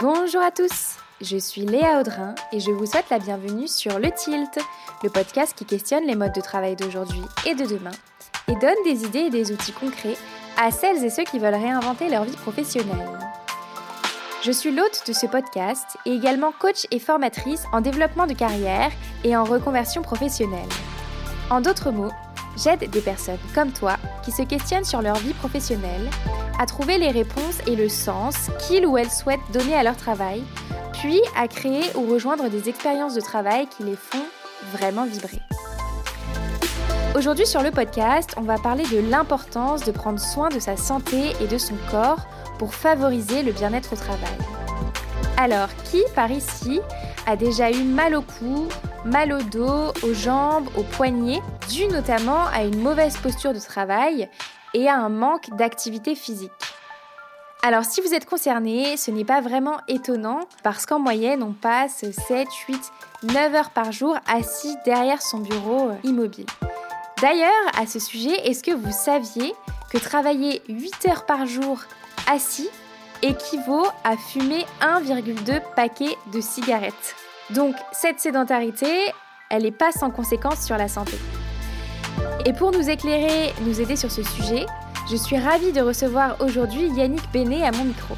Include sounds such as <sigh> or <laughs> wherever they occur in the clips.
Bonjour à tous, je suis Léa Audrin et je vous souhaite la bienvenue sur Le Tilt, le podcast qui questionne les modes de travail d'aujourd'hui et de demain et donne des idées et des outils concrets à celles et ceux qui veulent réinventer leur vie professionnelle. Je suis l'hôte de ce podcast et également coach et formatrice en développement de carrière et en reconversion professionnelle. En d'autres mots, j'aide des personnes comme toi qui se questionnent sur leur vie professionnelle à trouver les réponses et le sens qu'ils ou elles souhaitent donner à leur travail, puis à créer ou rejoindre des expériences de travail qui les font vraiment vibrer. Aujourd'hui sur le podcast, on va parler de l'importance de prendre soin de sa santé et de son corps pour favoriser le bien-être au travail. Alors, qui par ici a déjà eu mal au cou, mal au dos, aux jambes, aux poignets, dû notamment à une mauvaise posture de travail et à un manque d'activité physique. Alors si vous êtes concerné, ce n'est pas vraiment étonnant parce qu'en moyenne on passe 7, 8, 9 heures par jour assis derrière son bureau euh, immobile. D'ailleurs, à ce sujet, est-ce que vous saviez que travailler 8 heures par jour assis équivaut à fumer 1,2 paquet de cigarettes? Donc cette sédentarité, elle n'est pas sans conséquences sur la santé. Et pour nous éclairer, nous aider sur ce sujet, je suis ravie de recevoir aujourd'hui Yannick Bénet à mon micro.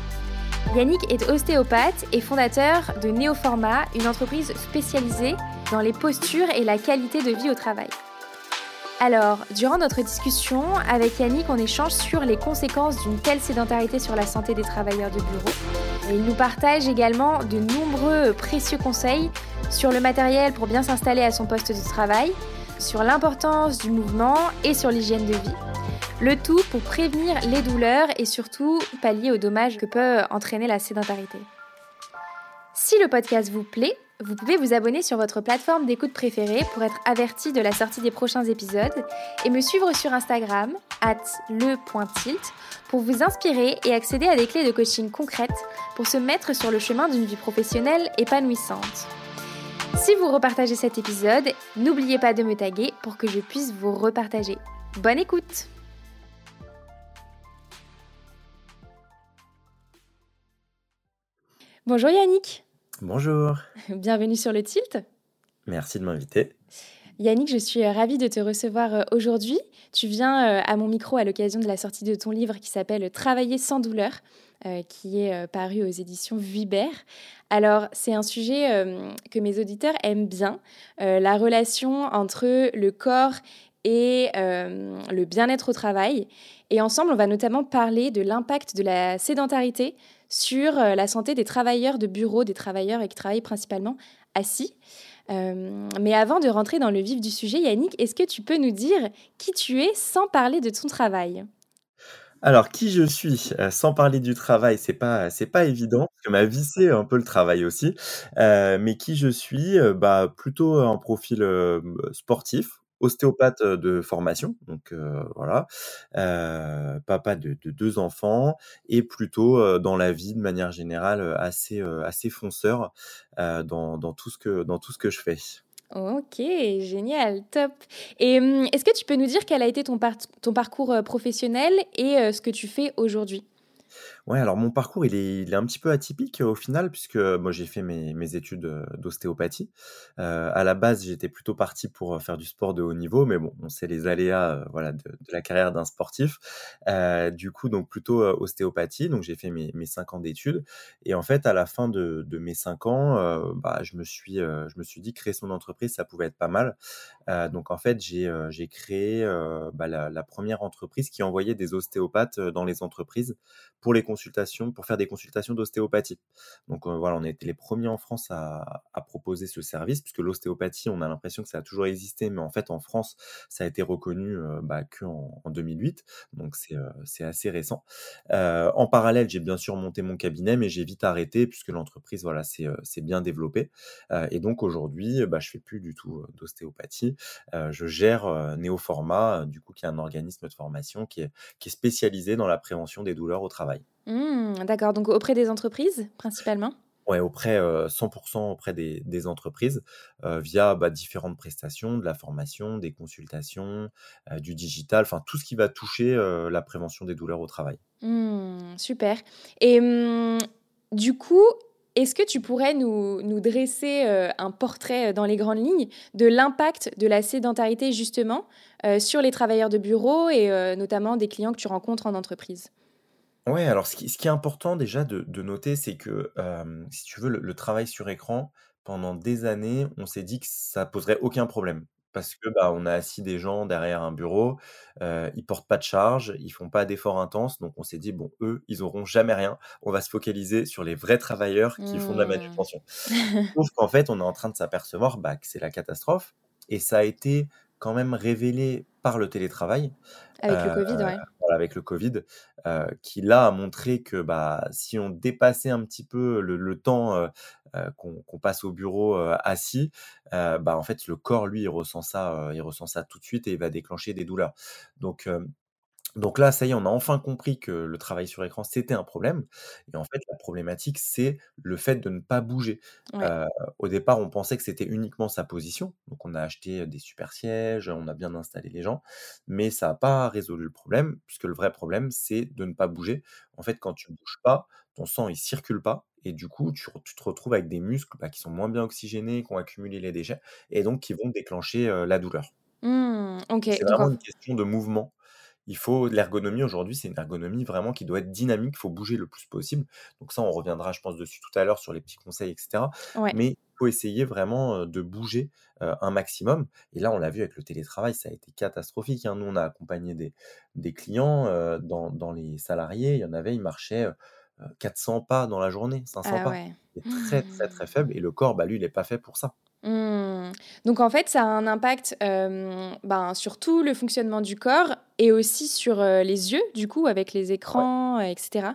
Yannick est ostéopathe et fondateur de Néoforma, une entreprise spécialisée dans les postures et la qualité de vie au travail. Alors, durant notre discussion avec Yannick, on échange sur les conséquences d'une telle sédentarité sur la santé des travailleurs de bureau. Et il nous partage également de nombreux précieux conseils sur le matériel pour bien s'installer à son poste de travail, sur l'importance du mouvement et sur l'hygiène de vie. Le tout pour prévenir les douleurs et surtout pallier aux dommages que peut entraîner la sédentarité. Si le podcast vous plaît, vous pouvez vous abonner sur votre plateforme d'écoute préférée pour être averti de la sortie des prochains épisodes et me suivre sur Instagram, at le.tilt, pour vous inspirer et accéder à des clés de coaching concrètes pour se mettre sur le chemin d'une vie professionnelle épanouissante. Si vous repartagez cet épisode, n'oubliez pas de me taguer pour que je puisse vous repartager. Bonne écoute Bonjour Yannick Bonjour <laughs> Bienvenue sur le Tilt Merci de m'inviter. Yannick, je suis euh, ravie de te recevoir euh, aujourd'hui. Tu viens euh, à mon micro à l'occasion de la sortie de ton livre qui s'appelle Travailler sans douleur, qui est paru aux éditions Vuibert. Alors, c'est un sujet que mes auditeurs aiment bien, la relation entre le corps et le bien-être au travail. Et ensemble, on va notamment parler de l'impact de la sédentarité sur la santé des travailleurs de bureau, des travailleurs qui travaillent principalement assis. Euh, mais avant de rentrer dans le vif du sujet, Yannick, est-ce que tu peux nous dire qui tu es sans parler de ton travail? Alors, qui je suis, euh, sans parler du travail, c'est pas c'est pas évident, parce que ma vie, c'est un peu le travail aussi. Euh, mais qui je suis, bah, plutôt un profil, sportif, ostéopathe de formation, donc voilà, papa de, deux enfants et plutôt dans la vie de manière générale assez assez fonceur dans, dans, tout ce que dans tout ce que je fais. Ok, génial, top. Et mmh, est-ce que tu peux nous dire quel a été ton, ton parcours professionnel et ce que tu fais aujourd'hui? Ouais, alors mon parcours, il est, un petit peu atypique au final, puisque moi j'ai fait mes, études d'ostéopathie. Euh, à la base, j'étais plutôt parti pour faire du sport de haut niveau, mais bon, on sait les aléas voilà, de, la carrière d'un sportif. Euh, du coup, donc plutôt ostéopathie, donc j'ai fait mes, mes cinq ans d'études. Et en fait, à la fin de, mes cinq ans, euh, bah, je, me suis, je me suis dit créer son entreprise, ça pouvait être pas mal. donc en fait, j'ai créé bah, la première entreprise qui envoyait des ostéopathes dans les entreprises pour les consultations, pour faire des consultations d'ostéopathie. Donc euh, voilà, on a été les premiers en France à, proposer ce service, puisque l'ostéopathie, on a l'impression que ça a toujours existé, mais en fait en France, ça a été reconnu euh, bah, qu'en en 2008, donc euh, c'est assez récent. en parallèle, j'ai bien sûr monté mon cabinet, mais j'ai vite arrêté, puisque l'entreprise, voilà, c'est bien développé. et donc aujourd'hui, bah, je fais plus du tout d'ostéopathie. je gère Néoforma, du coup, qui est un organisme de formation qui est, qui est spécialisé dans la prévention des douleurs au travail. Mmh, d'accord, donc auprès des entreprises principalement? Ouais, auprès, 100% auprès des, entreprises, via bah, différentes prestations, de la formation, des consultations, du digital, enfin tout ce qui va toucher la prévention des douleurs au travail. Mmh, super. Et mmh, du coup, est-ce que tu pourrais nous, nous dresser un portrait dans les grandes lignes de l'impact de la sédentarité justement sur les travailleurs de bureau et notamment des clients que tu rencontres en entreprise? Ouais, alors ce qui ce qui est important déjà de de noter, c'est que, si tu veux, le le travail sur écran, pendant des années, on s'est dit que ça poserait aucun problème. Parce que, bah, on a assis des gens derrière un bureau, heu, ils portent pas de charge, ils font pas d'efforts intenses, donc on s'est dit: «Bon, eux, ils auront jamais rien, on va se focaliser sur les vrais travailleurs qui font de la Mmh. manutention». <laughs> Sauf qu'en fait, on est en train de s'apercevoir, bah, que c'est la catastrophe et ça a été quand même révélé par le télétravail. Avec le Covid, ouais. Voilà, avec le Covid, heu, qui là a montré que, bah, si on dépassait un petit peu le temps, heu, qu'on passe au bureau, assis, bah, en fait, le corps, lui, ressent ça, il ressent ça tout de suite et il va déclencher des douleurs. Donc, donc là, ça y est, on a enfin compris que le travail sur écran, c'était un problème et en fait, la problématique, c'est le fait de ne pas bouger. Ouais. Au départ, on pensait que c'était uniquement sa position, donc on a acheté, des super sièges, on a bien installé les gens, mais ça a pas résolu le problème, puisque le vrai problème, c'est de ne pas bouger. En fait, quand tu bouges pas, ton sang, il circule pas et du coup, tu te retrouves avec des muscles, bah, qui sont moins bien oxygénés, qui ont accumulé les déchets et donc qui vont déclencher, la douleur. Mmh, C'est vraiment en une question de mouvement. Il faut l'ergonomie aujourd'hui, c'est une ergonomie vraiment qui doit être dynamique, il faut bouger le plus possible. Donc ça, on reviendra, je pense, dessus tout à l'heure sur les petits conseils et cetera. ouais. Mais il faut essayer vraiment, de bouger, un maximum et là, on l'a vu avec le télétravail, ça a été catastrophique, hein. Nous, on a accompagné des des clients, dans dans les salariés, il y en avait, ils marchaient, heu heu, 400 pas dans la journée, 500 Ah pas. ouais. C'est très, très, très faible et le corps, bah, lui, il est pas fait pour ça. Mmh. Donc en fait, ça a un impact, hem, ben, sur tout le fonctionnement du corps et aussi sur, heu, les yeux, du coup, avec les écrans, heu et cetera?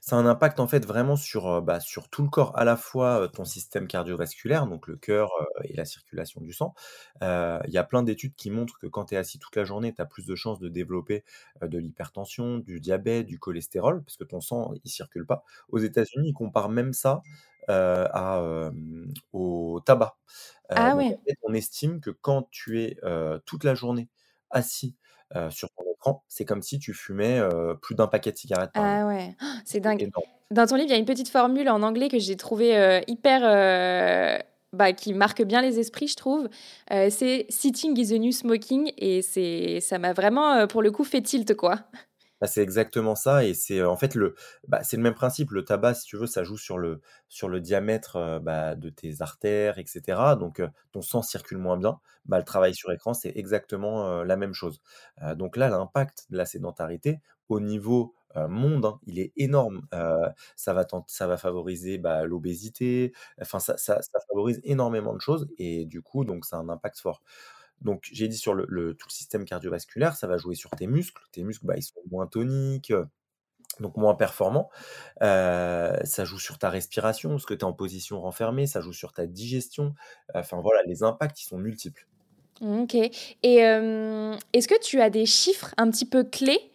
Ça a un impact en fait vraiment sur, bah, sur tout le corps, à la fois, ton système cardiovasculaire, donc le cœur, heu et la circulation du sang. Il y a plein d'études qui montrent que quand tu es assis toute la journée, tu as plus de chances de développer, de l'hypertension, du diabète, du cholestérol, parce que ton sang, il circule pas. Aux États-Unis, ils comparent même ça, à, au tabac. Ah donc en ouais. fait, on estime que quand tu es, toute la journée assis, sur ton c'est comme si tu fumais, heu, plus d'un paquet de cigarettes par. Ah ouais, c'est C'est dingue. énorme. Dans ton livre, il y a une petite formule en anglais que j'ai trouvée, heu, hyper, heu, bah, qui marque bien les esprits, je trouve. C'est «Sitting is the new smoking» et c'est ça m'a vraiment, pour le coup, fait tilt, quoi. Bah, c'est exactement ça et c'est, en fait le bah, c'est le même principe. Le tabac, si tu veux, ça joue sur le diamètre, heu, bah, de tes artères et cetera donc heu, ton sang circule moins bien. Le travail sur écran, c'est exactement, heu, la même chose. Donc là, l'impact de la sédentarité au niveau, monde, hein, il est énorme. Ça va ça va favoriser, l'obésité, enfin ça favorise énormément de choses et du coup, donc ça un impact fort. Donc j'ai dit sur le tout le système cardiovasculaire, ça va jouer sur tes muscles. Tes muscles, bah, ils sont moins toniques, heu, donc moins performants. Heu, ça joue sur ta respiration, parce que tu es en position renfermée, ça joue sur ta digestion. Enfin voilà, les impacts, ils sont multiples. OK et hem, est-ce que tu as des chiffres un petit peu clés,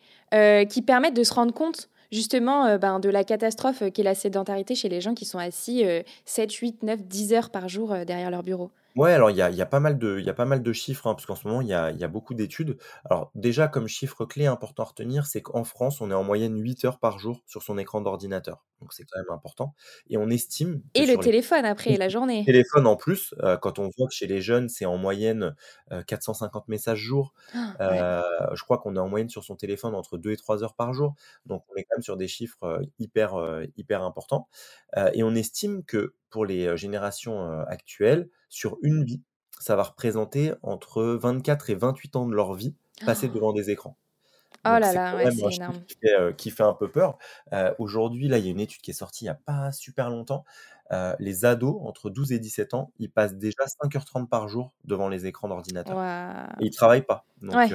qui permettent de se rendre compte justement, ben, de la catastrophe, qu'est la sédentarité chez les gens qui sont assis, heu, 7-8-9-10 heures par jour, derrière leur bureau? Ouais, alors il y a il y a pas mal de il y a pas mal de chiffres, hein, parce qu'en ce moment, il y a il y a beaucoup d'études. Alors déjà, comme chiffre clé important à retenir, c'est qu'en France, on est en moyenne 8 heures par jour sur son écran d'ordinateur. Donc c'est quand même important et on estime que Et le sur les téléphone après, <laughs> la journée? Téléphone en plus, heu, quand on voit que chez les jeunes, c'est en moyenne, heu, 450 messages jour. Heu, Ouais. je crois qu'on est en moyenne sur son téléphone entre 2 et 3 heures par jour. Donc on est quand même sur des chiffres, heu, hyper, heu, hyper importants. Heu, et on estime que pour les, générations, actuelles, sur une vie, ça va représenter entre 24 et 28 ans de leur vie passés devant des écrans. Oh là c'est là, ouais, c'est énorme. qui fait, qui fait un peu peur. Aujourd'hui, là, il y a une étude qui est sortie il y a pas super longtemps. Les ados entre 12 et 17 ans, ils passent déjà 5 heures 30 par jour devant les écrans d'ordinateur et ils travaillent pas. Donc Ouais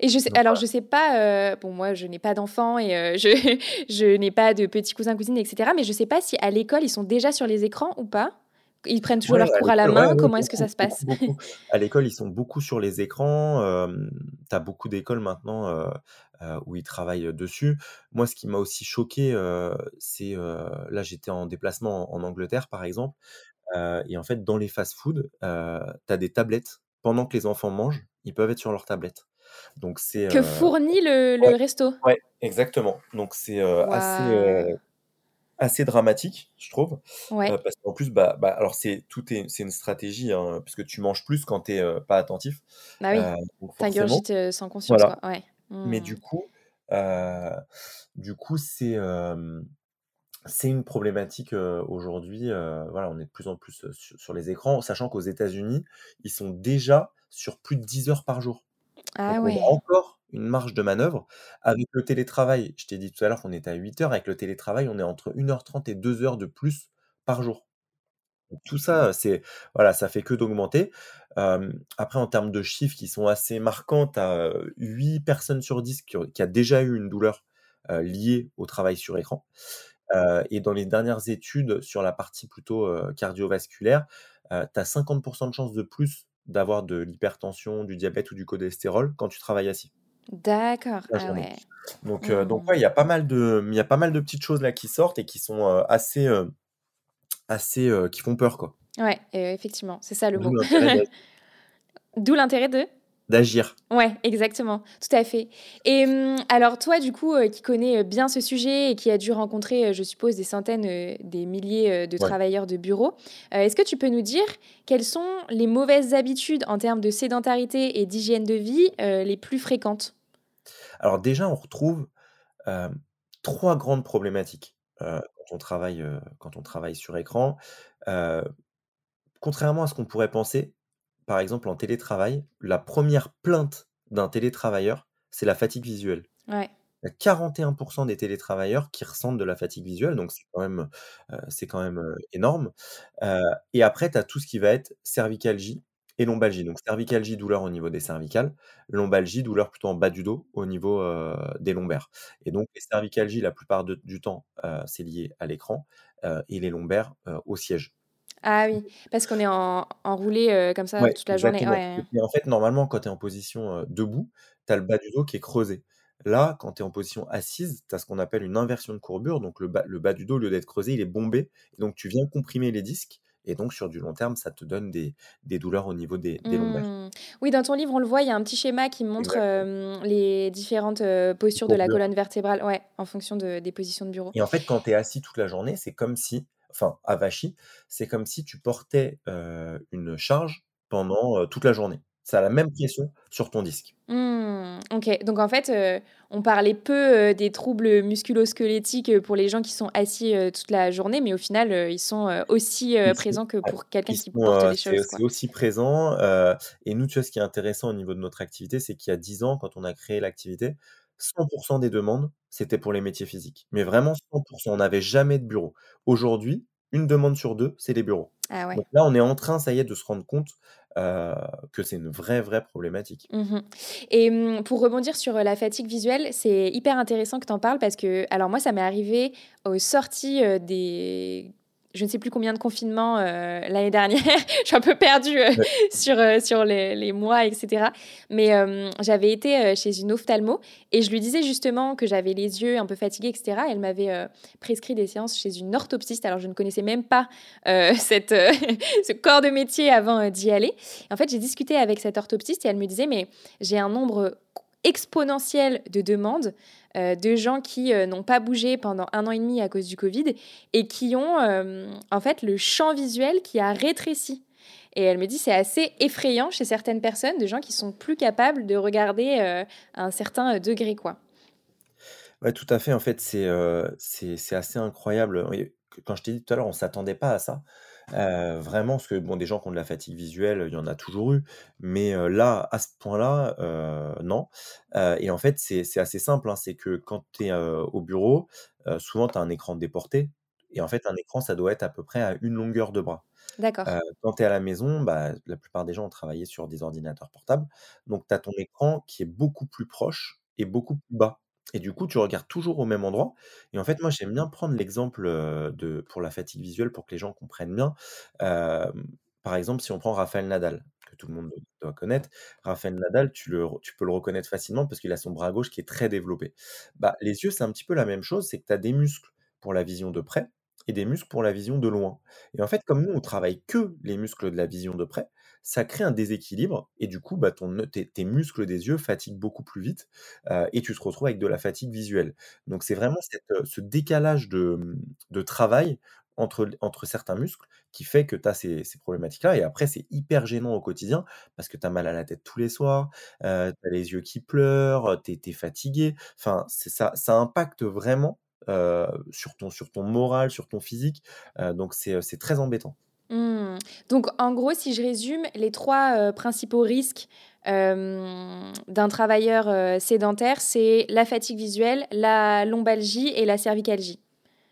et je sais donc alors je sais pas, heu, bon moi je n'ai pas d'enfants et heu, je <laughs> je n'ai pas de petits cousins, cousines et cetera, mais je sais pas si à l'école ils sont déjà sur les écrans ou pas? Ils prennent toujours Ouais, à cours à la main? ouais, Comment est-ce que ça se passe? beaucoup. <laughs> À l'école, ils sont beaucoup sur les écrans, hem, tu as beaucoup d'écoles maintenant, heu, où ils travaillent, dessus. Moi, ce qui m'a aussi choqué, c'est, là, j'étais en déplacement en en Angleterre, par exemple, et en fait, dans les fast-food, tu as des tablettes. Pendant que les enfants mangent, ils peuvent être sur leur tablette. Donc c'est, Que heu fournit le ouais, resto? ouais, exactement. Donc c'est, heu, assez, Waouh! assez dramatique, je trouve. Ouais. Parce qu'en plus, bah bah, alors c'est tout est c'est une stratégie, hein, parce que tu manges plus quand tu es, heu, pas attentif. Bah oui, Heu, donc tu forcément ingurgites, heu, sans conscience, voilà. quoi. Ouais. Mais Mmh. du coup, du coup, c'est, c'est une problématique, aujourd'hui, voilà, on est de plus en plus, heu, su sur les écrans, sachant qu'aux États-Unis, ils sont déjà sur plus de 10 heures par jour. Ah Donc on a ouais. encore une marge de manœuvre. Avec le télétravail, je t'ai dit tout à l'heure qu'on était à 8 heures, avec le télétravail, on est entre 1 heure 30 et 2 heures de plus par jour. Donc tout ça, c'est voilà, ça fait que d'augmenter. Après en termes de chiffres qui sont assez marquants, tu as, 8 personnes sur 10 qui ont qui a déjà eu une douleur, liée au travail sur écran. Et dans les dernières études sur la partie plutôt, cardiovasculaire, tu as 50% de chances de plus d'avoir de l'hypertension, du diabète ou du cholestérol quand tu travailles assis D'accord. Ah ouais. Donc heu, donc Mmh. ouais, il y a pas mal de il y a pas mal de petites choses là qui sortent et qui sont, heu, assez, heu, assez, qui font peur, quoi. Ouais, effectivement, c'est ça le mot. <laughs> D'où l'intérêt de? D'agir. Ouais, exactement, tout à fait. Et mmh, alors toi, du coup, heu, qui connais, heu, bien ce sujet et qui a dû rencontrer, heu, je suppose des centaines, des milliers, de Ouais. travailleurs de bureau, est-ce que tu peux nous dire quelles sont les mauvaises habitudes en termes de sédentarité et d'hygiène de vie, les plus fréquentes? Alors déjà, on retrouve, 3 grandes problématiques, quand on travaille, quand on travaille sur écran. Contrairement à ce qu'on pourrait penser, par exemple en télétravail, la première plainte d'un télétravailleur, c'est la fatigue visuelle. Ouais. Il y a 41% des télétravailleurs qui ressentent de la fatigue visuelle, donc c'est quand même, heu, c'est quand même, heu, énorme. Heu et après tu as tout ce qui va être cervicalgie et lombalgie. Donc cervicalgie, douleur au niveau des cervicales, lombalgie, douleur plutôt en bas du dos, au niveau, des lombaires. Et donc les cervicalgies, la plupart de du temps, c'est lié à l'écran, et les lombaires, au siège. Ah oui, parce qu'on est en enroulé, heu, comme ça Ouais, toute la journée. Ouais. Et en fait, normalement, quand tu es en position, heu, debout, tu as le bas du dos qui est creusé. Là, quand tu es en position assise, tu as ce qu'on appelle une inversion de courbure, donc le bas le bas du dos, au lieu d'être creusé, il est bombé. Et donc tu viens comprimer les disques et donc sur du long terme, ça te donne des des douleurs au niveau des des lombaires. Mmh. Oui, dans ton livre, on le voit, il y a un petit schéma qui montre, hem, les différentes, postures de la colonne vertébrale, ouais, en fonction de des positions de bureau. Et en fait, quand tu es assis toute la journée, c'est comme si enfin, avachi, c'est comme si tu portais, une charge pendant, toute la journée. Ça a la même pression sur ton disque. Mmh, OK. Donc en fait, on parlait peu, des troubles musculo-squelettiques, pour les gens qui sont assis, toute la journée, mais au final, ils sont, aussi, présents que pour quelqu'un qui sont, porte des choses, c'est aussi présent, et nous, tu vois, ce qui est intéressant au niveau de notre activité, c'est qu'il y a 10 ans, quand on a créé l'activité, 100% des demandes, c'était pour les métiers physiques. Mais vraiment 100% on n'avait jamais de bureau. Aujourd'hui, une demande sur 2, c'est les bureaux. Ah ouais. Donc là, on est en train, ça y est, de se rendre compte, heu, que c'est une vraie, vraie problématique. Mmh et mmh, pour rebondir sur, la fatigue visuelle, c'est hyper intéressant que tu en parles parce que alors moi, ça m'est arrivé aux sorties, des je ne sais plus combien de confinements, heu, l'année dernière. <laughs> Je suis un peu perdue, Ouais. <laughs> sur, heu, sur les les mois et cetera. Mais j'avais été, chez une ophtalmo et je lui disais justement que j'avais les yeux un peu fatigués et cetera. Elle m'avait, prescrit des séances chez une orthoptiste. Alors je ne connaissais même pas, <laughs> cette, ce corps de métier avant, d'y aller en fait, j'ai discuté avec cette orthoptiste et elle me disait: «Mais j'ai un nombre exponentiel de demandes, heu, de gens qui, heu, n'ont pas bougé pendant un an et demi à cause du covid et qui ont, hem, en fait, le champ visuel qui a rétréci» et elle me dit: «C'est assez effrayant chez certaines personnes, de gens qui sont plus capables de regarder, à un certain, degré, quoi». Ouais, tout à fait, en fait, c'est, assez incroyable, quand je t'ai dit tout à l'heure, on s'attendait pas à ça, heu, vraiment, parce que bon, des gens qui ont de la fatigue visuelle, il y en a toujours eu, mais heu, là, à ce point-là, heu, non, et en fait, c'est assez simple, hein, c'est que quand tu es, au bureau, souvent tu as un écran déporté et en fait, un écran, ça doit être à peu près à une longueur de bras. D'accord. quand tu es à la maison, bah, la plupart des gens ont travaillé sur des ordinateurs portables, donc tu as ton écran qui est beaucoup plus proche et beaucoup plus bas et du coup, tu regardes toujours au même endroit et en fait, moi, j'aime bien prendre l'exemple, de pour la fatigue visuelle pour que les gens comprennent bien. Par exemple, si on prend Rafael Nadal, que tout le monde doit connaître. Rafael Nadal, tu le tu peux le reconnaître facilement parce qu'il a son bras gauche qui est très développé. Bah, les yeux, c'est un petit peu la même chose, c'est que tu as des muscles pour la vision de près et des muscles pour la vision de loin. Et en fait, comme nous, on travaille que les muscles de la vision de près, ça crée un déséquilibre et du coup, bah, ton tes muscles des yeux fatiguent beaucoup plus vite, heu et tu te retrouves avec de la fatigue visuelle. Donc c'est vraiment heu, ce décalage de, mmh, de travail entre entre certains muscles qui fait que tu as ces ces problématiques-là et après c'est hyper gênant au quotidien parce que tu as mal à la tête tous les soirs, heu, tu as les yeux qui pleurent, heu, tu es fatigué. Enfin, ça ça impacte vraiment, sur ton sur ton moral, sur ton physique, donc c'est très embêtant. Mmh. Donc en gros, si je résume, les 3 heu, principaux risques, hem, d'un travailleur, heu, sédentaire, c'est la fatigue visuelle, la lombalgie et la cervicalgie?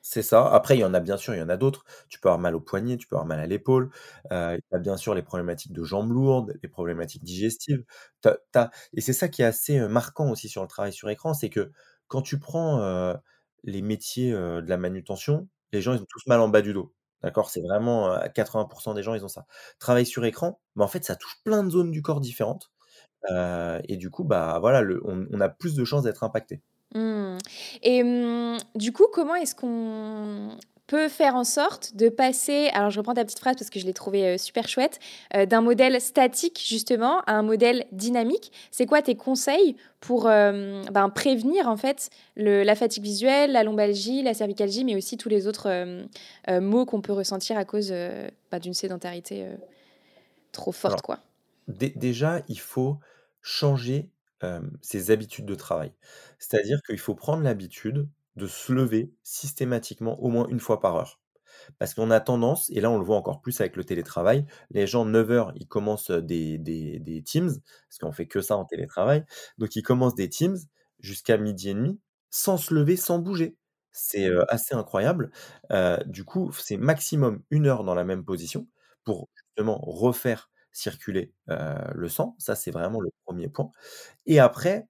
C'est ça. Après, il y en a bien sûr, il y en a d'autres. Tu peux avoir mal au poignet, tu peux avoir mal à l'épaule, il y a bien sûr les problématiques de jambes lourdes, les problématiques digestives. Et c'est ça qui est assez, marquant aussi sur le travail sur écran, c'est que quand tu prends, les métiers, de la manutention, les gens, ils ont tous mal en bas du dos. D'accord? C'est vraiment, heu, à 80% des gens, ils ont ça. Travail sur écran, bah, en fait, ça touche plein de zones du corps différentes, et du coup, bah, voilà, on a plus de chances d'être impacté. Mmh et mmh, du coup, comment est-ce qu'on peut faire en sorte de passer alors je reprends ta petite phrase parce que je l'ai trouvée, heu, super chouette, heu, d'un modèle statique justement à un modèle dynamique. C'est quoi tes conseils pour, hem, ben, prévenir en fait le la fatigue visuelle, la lombalgie, la cervicalgie, mais aussi tous les autres, maux qu'on peut ressentir à cause, bah, d'une sédentarité, trop forte, Alors quoi? Dé déjà, il faut changer, ses habitudes de travail. C'est-à-dire qu'il faut prendre l'habitude de se lever systématiquement au moins une fois par heure. Parce qu'on a tendance, et là on le voit encore plus avec le télétravail, les gens neuf heures ils commencent, des des Teams, parce qu'on fait que ça en télétravail, donc ils commencent des Teams jusqu'à 12:30 sans se lever, sans bouger. C'est, heu, assez incroyable. Heu, du coup, c'est maximum une heure dans la même position pour justement refaire circuler, le sang. Ça, c'est vraiment le premier point et après,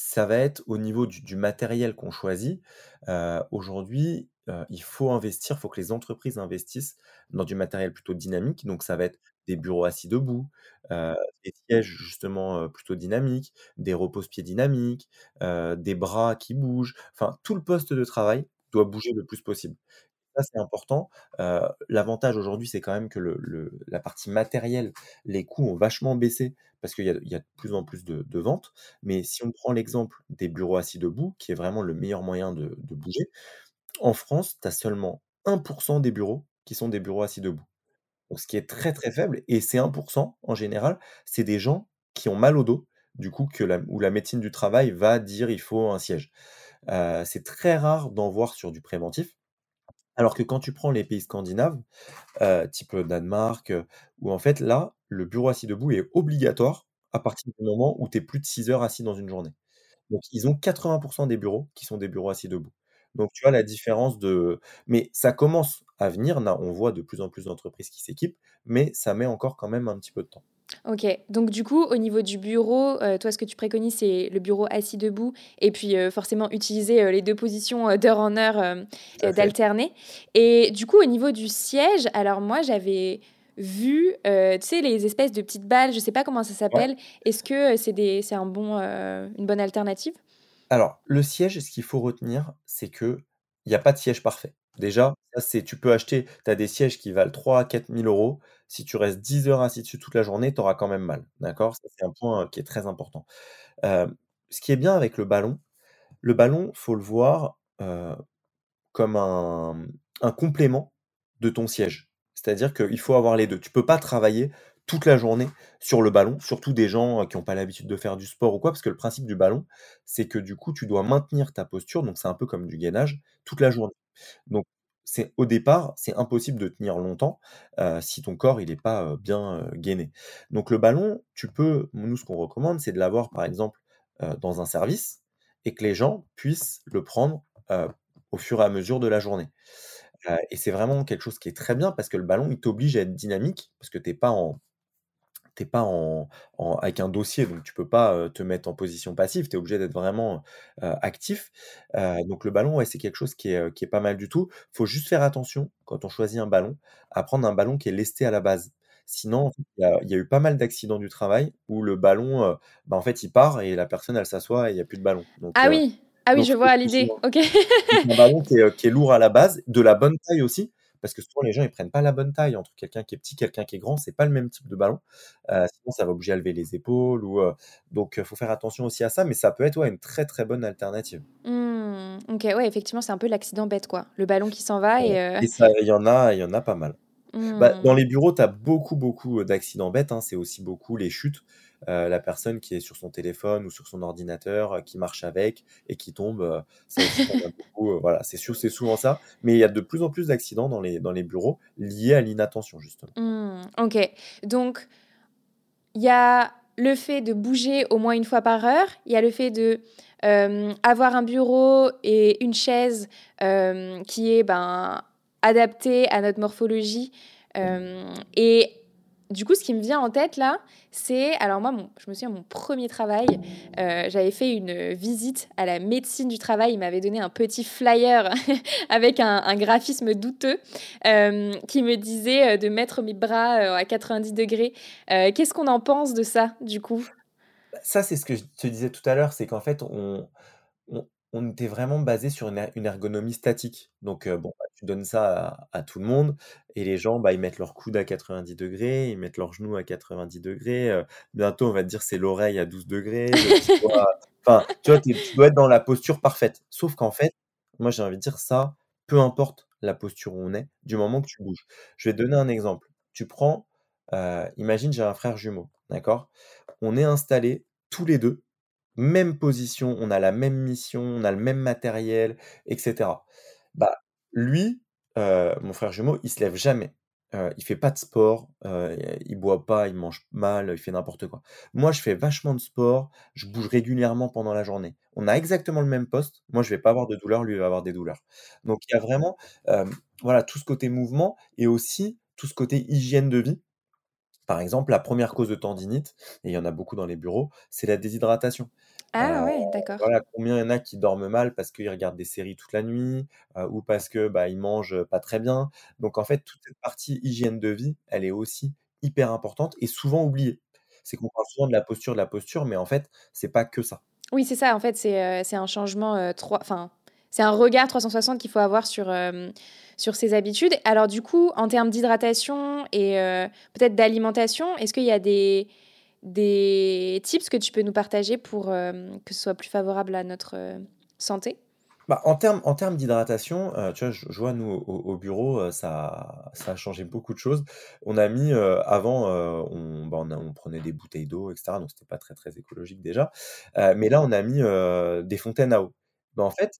ça va être au niveau du matériel qu'on choisit. Heu, aujourd'hui, heu, il faut investir, il faut que les entreprises investissent dans du matériel plutôt dynamique. Donc ça va être des bureaux assis debout, heu, des sièges justement, plutôt dynamiques, des repose-pieds dynamiques, des bras qui bougent. Enfin, tout le poste de travail doit bouger le plus possible. Ça, c'est important. Heu, l'avantage aujourd'hui, c'est quand même que la partie matérielle, les coûts ont vachement baissé parce qu'il y a de plus en plus de ventes. Mais si on prend l'exemple des bureaux assis debout, qui est vraiment le meilleur moyen de bouger, en France, tu as seulement 1% des bureaux qui sont des bureaux assis debout. Donc ce qui est très, très faible et ces 1% en général, c'est des gens qui ont mal au dos, du coup que où la médecine du travail va dire: «Il faut un siège». Heu, c'est très rare d'en voir sur du préventif. Alors que quand tu prends les pays scandinaves, heu, type, Danemark, heu, où en fait là, le bureau assis debout est obligatoire à partir du moment où tu es plus de 6 heures assis dans une journée. Donc ils ont 80% des bureaux qui sont des bureaux assis debout. Donc tu vois la différence de mais ça commence à venir, là, on voit de plus en plus d'entreprises qui s'équipent, mais ça met encore quand même un petit peu de temps. OK. Donc du coup, au niveau du bureau, heu, toi, ce que tu préconises, c'est le bureau assis debout et puis, heu, forcément utiliser, heu, les 2 positions, heu, d'heure en heure, d'alterner et du coup, au niveau du siège, alors moi, j'avais vu, tu sais, les espèces de petites balles, je sais pas comment ça Ouais. s'appelle. Est-ce que, c'est des c'est un bon, une bonne alternative? Alors, le siège, ce qu'il faut retenir, c'est qu'il y a pas de siège parfait. Déjà, ça c'est tu peux acheter tu as des sièges qui valent 3 à 4 000 €. Si tu restes 10 heures assis dessus toute la journée, tu auras quand même mal, d'accord? C'est un point, heu, qui est très important. Hem, ce qui est bien avec le ballon, le ballon, faut le voir, heu, comme un, complément de ton siège. C'est-à-dire qu'il faut avoir les 2. Tu peux pas travailler toute la journée sur le ballon, surtout des gens, qui ont pas l'habitude de faire du sport ou quoi, parce que le principe du ballon, c'est que du coup, tu dois maintenir ta posture, donc c'est un peu comme du gainage, toute la journée. Donc c'est au départ, c'est impossible de tenir longtemps, heu, si ton corps il est pas, heu, bien, heu, gainé. Donc le ballon, tu peux nous ce qu'on recommande, c'est de l'avoir par exemple, dans un service et que les gens puissent le prendre, au fur et à mesure de la journée. Et c'est vraiment quelque chose qui est très bien parce que le ballon, il t'oblige à être dynamique parce que tu es pas en tu es pas en en avec un dossier, donc tu peux pas, te mettre en position passive, tu es obligé d'être vraiment, actif. Donc le ballon, ouais, c'est quelque chose qui est, qui est pas mal du tout. Faut juste faire attention quand on choisit un ballon, à prendre un ballon qui est lesté à la base. Sinon, il y a il y a eu pas mal d'accidents du travail où le ballon, bah, en fait, il part et la personne, elle s'assoit et il y a plus de ballon. Donc Ah oui! Ah oui, donc je vois l'idée. OK. un ballon qui est, qui est lourd à la base, de la bonne taille aussi, parce que souvent les gens ils prennent pas la bonne taille entre quelqu'un qui est petit, quelqu'un qui est grand, c'est pas le même type de ballon. Heu, sinon ça va obliger à lever les épaules ou, heu, donc heu, faut faire attention aussi à ça, mais ça peut être, ouais, une très, très bonne alternative. Mmh, OK, ouais, effectivement, c'est un peu l'accident bête, quoi. Le ballon qui s'en va Ouais et il y en a il y en a pas mal. Bah, dans mmh. les bureaux, tu as beaucoup, beaucoup, d'accidents bêtes, hein. C'est aussi beaucoup les chutes, heu, la personne qui est sur son téléphone ou sur son ordinateur, heu, qui marche avec et qui tombe, heu, voilà, c'est sûr, c'est souvent ça, mais il y a de plus en plus d'accidents dans les dans les bureaux liés à l'inattention, justement. Mmh, OK. Donc il y a le fait de bouger au moins une fois par heure, il y a le fait de, avoir un bureau et une chaise, qui est, ben, adaptée à notre morphologie, et du coup, ce qui me vient en tête là, c'est alors moi, je me souviens mon premier travail, heu, j'avais fait une, visite à la médecine du travail. Ils m'avaient donné un petit flyer <laughs> avec un graphisme douteux, hem, qui me disait, heu, de mettre mes bras, à 90°. Heu, qu'est-ce qu'on en pense de ça, du coup? Ça, c'est ce que je te disais tout à l'heure, c'est qu'en fait, on était vraiment basé sur une er ergonomie statique. Donc, bon, bah, tu donnes ça à tout le monde et les gens, bah, ils mettent leur coude à 90°, ils mettent leurs genoux à 90°, heu, bientôt on va te dire c'est l'oreille à 12°, le petit doigt <laughs> enfin, tu vois, tu dois être dans la posture parfaite. Sauf qu'en fait, moi j'ai envie de dire ça, peu importe la posture où on est, du moment que tu bouges. Je vais te donner un exemple. Tu prends, heu, imagine j'ai un frère jumeau, d'accord? On est installés tous les 2 même position, on a la même mission, on a le même matériel et cetera. Bah, lui, heu, mon frère jumeau, il se lève jamais, heu, il fait pas de sport, heu, il boit pas, il mange mal, il fait n'importe quoi. Moi, je fais vachement de sport, je bouge régulièrement pendant la journée. On a exactement le même poste, moi je vais pas avoir de douleur, lui il va avoir des douleurs. Donc il y a vraiment, hem, voilà, tout ce côté mouvement et aussi tout ce côté hygiène de vie. Par exemple, la première cause de tendinite, et il y en a beaucoup dans les bureaux, c'est la déshydratation. Ah ouais, d'accord. voilà, combien il y en a qui dorment mal parce qu'ils regardent des séries toute la nuit, ou parce que, bah, ils mangent, pas très bien. Donc en fait, toute cette partie hygiène de vie, elle est aussi hyper importante et souvent oubliée. C'est qu'on parle souvent de la posture, de la posture, mais en fait, c'est pas que ça. Oui, c'est ça, en fait, c'est, c'est un changement, trois enfin, c'est un regard 360 qu'il faut avoir sur, sur ses habitudes. Alors du coup, en termes d'hydratation et peut-être d'alimentation, est-ce qu'il y a des des tips que tu peux nous partager pour, hem, que ce soit plus favorable à notre, heu, santé? Bah, en termes en termes d'hydratation, heu, tu vois, je vois nous au au bureau, heu, ça ça a changé beaucoup de choses. On a mis, avant, on bah, on prenait des bouteilles d'eau et cetera, donc c'était pas très, très écologique déjà. Mais là, on a mis, des fontaines à eau. Bah, en fait,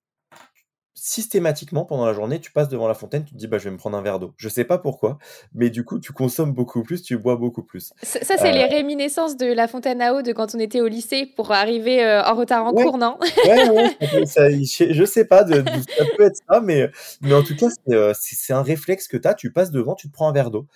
systématiquement pendant la journée, tu passes devant la fontaine, tu te dis: «Bah, je vais me prendre un verre d'eau». Je sais pas pourquoi, mais du coup, tu consommes beaucoup plus, tu bois beaucoup plus. Ça, c'est les réminiscences de la fontaine à eau de quand on était au lycée pour arriver, heu, en retard en Ouais. cours, non? Ouais, ouais, ça je sais pas de ça peut être ça, mais mais en tout cas, c'est, c'est un réflexe que tu as, tu passes devant, tu te prends un verre d'eau.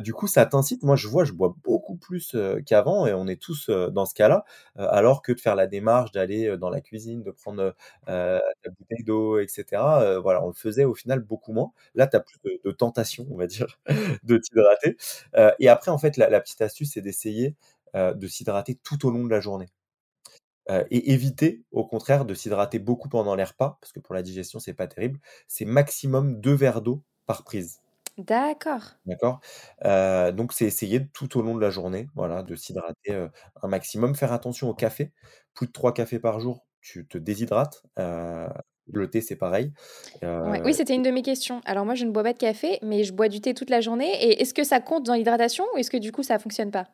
Du coup, ça t'incite moi, je vois, je bois beaucoup plus, qu'avant et on est tous, dans ce cas-là, alors que de faire la démarche d'aller, dans la cuisine, de prendre, ta bouteille d'eau et cetera, heu, voilà, on le faisait au final beaucoup moins. Là, tu as plus de de tentation, on va dire, <laughs> de t'hydrater, heu et après, en fait, la la petite astuce, c'est d'essayer, heu, de s'hydrater tout au long de la journée. Et éviter, au contraire, de s'hydrater beaucoup pendant les repas, parce que pour la digestion, c'est pas terrible. C'est maximum 2 verres d'eau par prise, D'accord. d'accord? Donc c'est essayer tout au long de la journée, voilà, de s'hydrater, un maximum. Faire attention au café. Plus de 3 cafés par jour, tu te déshydrates. Le thé, c'est pareil. Ouais. Oui, c'était une de mes questions. Alors moi, je ne bois pas de café, mais je bois du thé toute la journée et est-ce que ça compte dans l'hydratation ou est-ce que du coup ça fonctionne pas?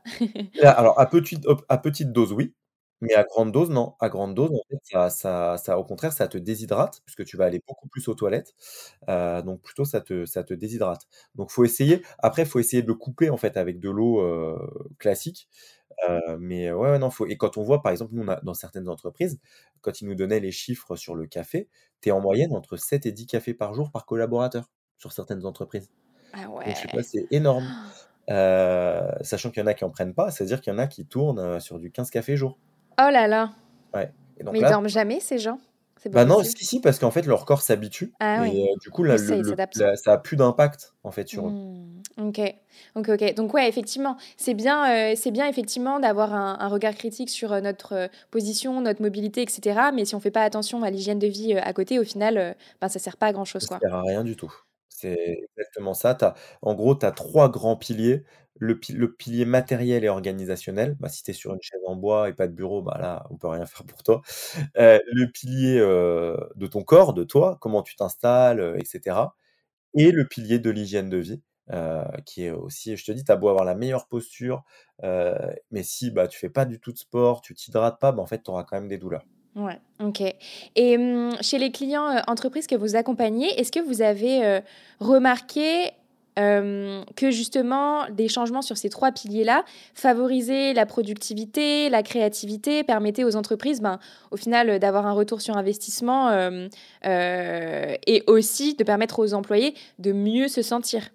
Là, alors à petite à petite dose, oui, mais à grande dose, non. À grande dose, en fait, ça ça ça au contraire, ça te déshydrate puisque tu vas aller beaucoup plus aux toilettes, heu, donc plutôt ça te ça te déshydrate. Donc faut essayer après, faut essayer de le coupler, en fait, avec de l'eau, heu, classique, heu, mais ouais, ouais, non, faut et quand on voit, par exemple, nous, on a dans certaines entreprises, quand ils nous donnaient les chiffres sur le café, tu es en moyenne entre 7 et 10 cafés par jour par collaborateur, sur certaines entreprises. Ah Donc je sais ouais. pas, c'est énorme. Heu, sachant qu'il y en a qui en prennent pas, c'est-à-dire qu'il y en a qui tournent, sur du 15 cafés jour. Oh là là! Ouais et donc Mais ils dorment jamais ces gens? Bah, non, possible. si, si, parce qu'en fait, leur corps s'habitue Ah oui. et heu, du coup, là, Oui, le ça, ils le s'adaptent. la ça a plus d'impact, en fait, sur eux. Mmh. OK. OK, OK. Donc ouais, effectivement, c'est bien, heu, c'est bien effectivement d'avoir un un regard critique sur, heu, notre, position, notre mobilité et cetera, mais si on fait pas attention à l'hygiène de vie, à côté, au final, ben, ça sert pas à grand chose, Ça quoi. sert à rien du tout. C'est exactement ça. As en gros, tu as 3 grands piliers. Le pi le pilier matériel et organisationnel, bah, si tu es sur une chaise en bois et pas de bureau, bah, là, on peut rien <laughs> faire pour toi. Heu, le pilier, de ton corps, de toi, comment tu t'installes, heu, et le pilier de l'hygiène de vie, qui est aussi je te dis, tu as beau avoir la meilleure posture, mais si, bah, tu fais pas du tout de sport, tu t'hydrates pas, bah, en fait, tu auras quand même des douleurs. Ouais, OK et mmh, chez les clients, entreprises que vous accompagnez, est-ce que vous avez, remarqué, hem, que justement des changements sur ces 3 piliers-là favorisaient la productivité, la créativité, permettaient aux entreprises, ben, au final, d'avoir un retour sur investissement, hem, heu et aussi de permettre aux employés de mieux se sentir?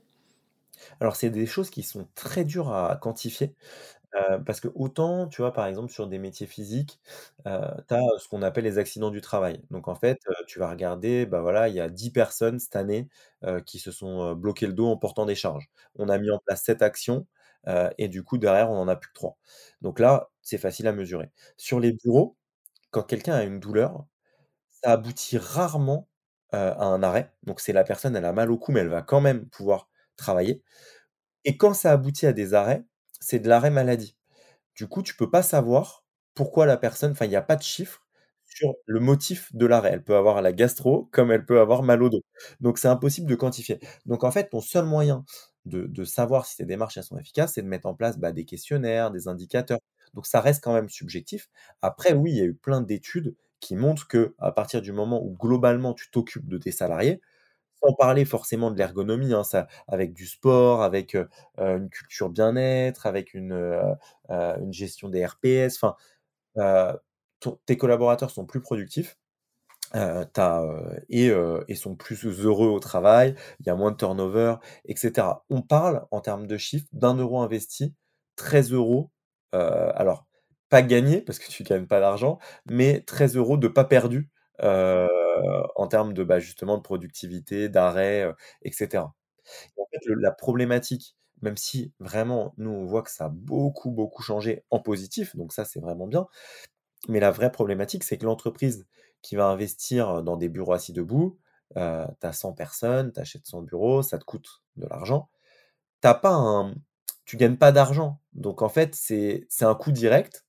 Alors, c'est des choses qui sont très dures à quantifier, parce que autant, tu vois, par exemple, sur des métiers physiques, tu as ce qu'on appelle les accidents du travail. Donc en fait, tu vas regarder, bah, voilà, il y a 10 personnes cette année, qui se sont, bloquées le dos en portant des charges. On a mis en place cette action, heu et du coup, derrière, on en a plus que 3. Donc là, c'est facile à mesurer. Sur les bureaux, quand quelqu'un a une douleur, ça aboutit rarement, à un arrêt. Donc c'est la personne, elle a mal au cou, mais elle va quand même pouvoir travailler et quand ça aboutit à des arrêts, c'est de l'arrêt maladie. Du coup, tu peux pas savoir pourquoi la personne enfin, il y a pas de chiffre sur le motif de l'arrêt. Elle peut avoir la gastro, comme elle peut avoir mal au dos. Donc c'est impossible de quantifier. Donc en fait, ton seul moyen de savoir si tes démarches, sont efficaces, c'est de mettre en place, bah, des questionnaires, des indicateurs. Donc ça reste quand même subjectif. Après oui, il y a eu plein d'études qui montrent qu'à partir du moment où globalement tu t'occupes de tes salariés, sans parler forcément de l'ergonomie, hein, avec du sport, avec, une culture bien-être, avec une, gestion des RPS, enfin, tes collaborateurs sont plus productifs, et sont plus heureux au travail, il y a moins de turnover et cetera. On parle en termes de chiffres d'1 € investi, 13 €, heu, alors pas gagnés parce que tu gagnes pas d'argent, mais 13 € de pas perdus, heu, en termes de, bah, justement de productivité, d'arrêt, heu et cetera. En fait, la problématique, même si vraiment nous on voit que ça a beaucoup, beaucoup changé en positif, donc ça c'est vraiment bien. Mais la vraie problématique, c'est que l'entreprise qui va investir dans des bureaux assis debout, heu, tu as 100 personnes, tu achètes 100 bureaux, ça te coûte de l'argent. Tu as pas un tu gagnes pas d'argent. Donc en fait, c'est un coût direct,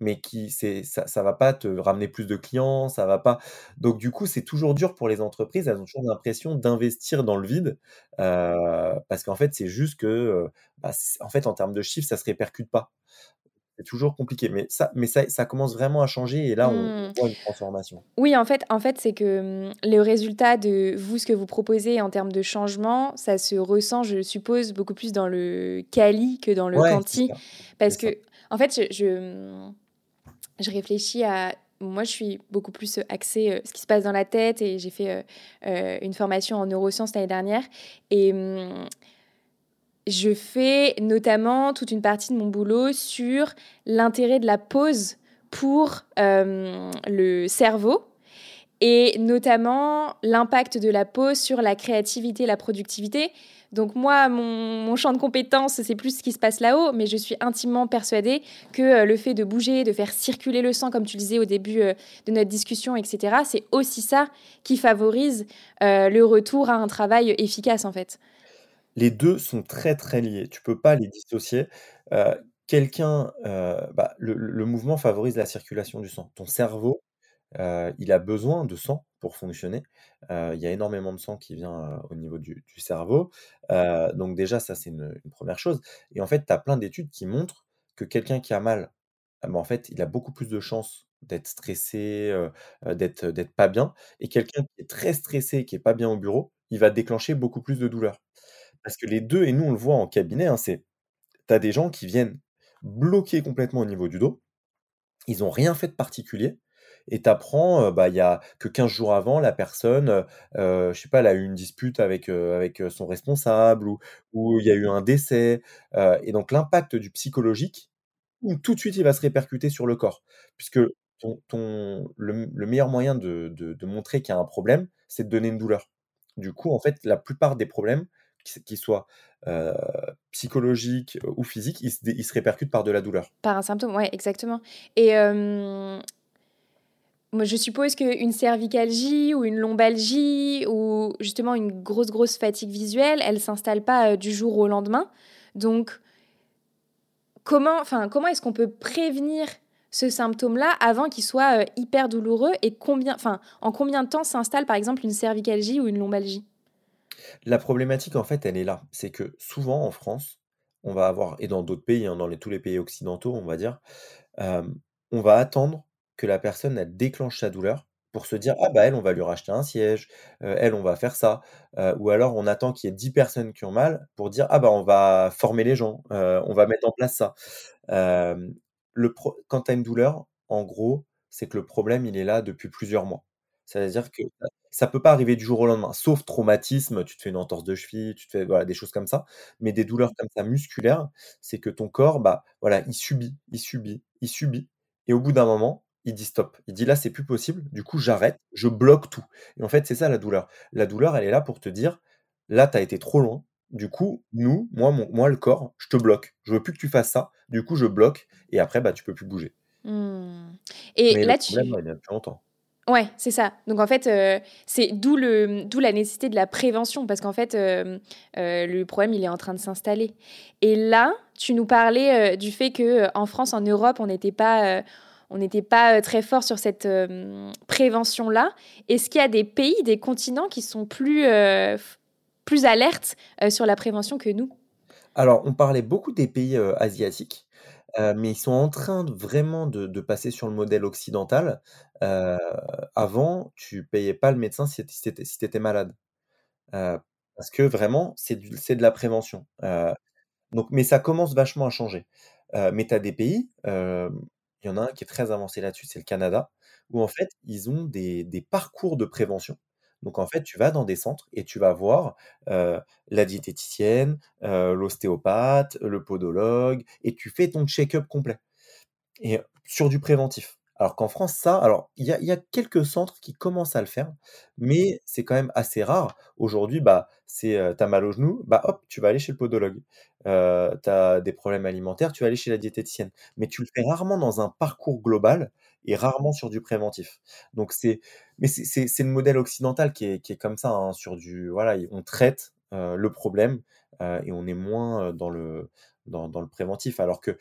mais qui c'est ça ça va pas te ramener plus de clients, ça va pas donc du coup, c'est toujours dur pour les entreprises. Elles ont toujours l'impression d'investir dans le vide, parce qu'en fait, c'est juste que, bah, en fait, en termes de chiffres, ça se répercute pas. C'est toujours compliqué, mais ça mais ça ça commence vraiment à changer et là, on Mmh. voit une transformation. Oui, en fait en fait, c'est que, mmh, le résultat de vous, ce que vous proposez en termes de changement, ça se ressent, je suppose, beaucoup plus dans le quali que dans le Ouais, quanti. Parce ça. Qu'en fait, je réfléchis à moi, je suis beaucoup plus, axée, heu, ce qui se passe dans la tête et j'ai fait, heu heu, une formation en neurosciences l'année dernière et mmh, je fais notamment toute une partie de mon boulot sur l'intérêt de la pause pour, hem, le cerveau et notamment l'impact de la pause sur la créativité, la productivité. Donc moi, mon champ de compétences, c'est plus ce qui se passe là-haut, mais je suis intimement persuadée que, heu, le fait de bouger, de faire circuler le sang, comme tu le disais au début, heu, de notre discussion et cetera, c'est aussi ça qui favorise, heu, le retour à un travail efficace, en fait. Les 2 sont très, très liés. Tu peux pas les dissocier. Quelqu'un, bah, le mouvement favorise la circulation du sang. Ton cerveau, heu, il a besoin de sang pour fonctionner. Heu, il y a énormément de sang qui vient, heu, au niveau du cerveau. Donc déjà ça, c'est une 1re chose et en fait, tu as plein d'études qui montrent que quelqu'un qui a mal, ah bah, en fait, il a beaucoup plus de chances d'être stressé, d'être pas bien et quelqu'un qui est très stressé, qui est pas bien au bureau, il va déclencher beaucoup plus de douleurs. Parce que les 2 et nous on le voit en cabinet, hein, c'est tu as des gens qui viennent bloqués complètement au niveau du dos. Ils ont rien fait de particulier et tu apprends, bah, il y a que 15 jours avant, la personne, heu, je sais pas, elle a eu une dispute avec, avec, son responsable ou il y a eu un décès, et donc l'impact du psychologique, tout de suite, il va se répercuter sur le corps. Puisque ton ton le meilleur moyen de de montrer qu'il y a un problème, c'est de donner une douleur. Du coup, en fait, la plupart des problèmes, qu'ils soient, psychologiques ou physiques, ils se répercutent par de la douleur. Par un symptôme, ouais, exactement et je suppose qu'une cervicalgie ou une lombalgie ou justement une grosse, grosse fatigue visuelle, elle ne s'installe pas euh, du jour au lendemain. Donc, comment, enfin, comment est-ce qu'on peut prévenir ce symptôme-là avant qu'il soit euh, hyper douloureux et combien, enfin, en combien de temps s'installe par exemple une cervicalgie ou une lombalgie? La problématique, en fait, elle est là. C'est que souvent en France, on va avoir, et dans d'autres pays, hein, dans tous les pays occidentaux, on va dire, euh, on va attendre que la personne, elle déclenche sa douleur pour se dire: «Ah bah, elle, on va lui racheter un siège, elle, on va faire ça». Ou alors on attend qu'il y ait 10 personnes qui ont mal pour dire: «Ah bah, on va former les gens, on va mettre en place ça». Le pro quand tu as une douleur, en gros, c'est que le problème, il est là depuis plusieurs mois. C'est-à-dire que ça peut pas arriver du jour au lendemain, sauf traumatisme, tu te fais une entorse de cheville, tu te fais voilà, des choses comme ça. Mais des douleurs comme ça musculaires, c'est que ton corps, bah, voilà, il subit, il subit, il subit et au bout d'un moment, il dit: «Stop». Il dit: «Là, c'est plus possible, du coup, j'arrête, je bloque tout» et en fait, c'est ça la douleur. La douleur, elle est là pour te dire: «Là, tu as été trop loin, du coup, nous, moi, mon moi, le corps, je te bloque. Je veux plus que tu fasses ça, du coup, je bloque et après, bah, tu peux plus bouger». Mmh. Et Mais le là, problème, tu ouais, il vient depuis longtemps. Ouais, c'est ça. Donc en fait, heu, c'est d'où le d'où la nécessité de la prévention parce qu'en fait, heu, le problème, il est en train de s'installer. Et là, tu nous parlais, heu, du fait que, en France, en Europe, on n'était pas, on n'était pas, heu, très fort sur cette, hem, prévention-là. Est-ce qu'il y a des pays, des continents qui sont plus, heu, f plus alertes, sur la prévention que nous? Alors, on parlait beaucoup des pays, asiatiques, mais ils sont en train vraiment de passer sur le modèle occidental. Avant, tu payais pas le médecin si tu étais malade, parce que vraiment, c'est de la prévention. Donc mais ça commence vachement à changer. Mais tu as des pays, il y en a un qui est très avancé là-dessus, c'est le Canada, où en fait, ils ont des parcours de prévention. Donc en fait, tu vas dans des centres et tu vas voir, la diététicienne, l'ostéopathe, le podologue et tu fais ton check-up complet. Et sur du préventif. Alors qu'en France, ça alors il y a quelques centres qui commencent à le faire, mais c'est quand même assez rare. Aujourd'hui, bah, c'est, heu, tu mal au genou, bah, hop, tu vas aller chez le podologue. Heu, tu as des problèmes alimentaires, tu vas aller chez la diététicienne. Mais tu le fais rarement dans un parcours global et rarement sur du préventif. Donc c'est mais c'est le modèle occidental qui est qui est comme ça, hein, sur du voilà, on traite, heu, le problème, heu, et on est moins, heu, dans le dans dans le préventif. Alors que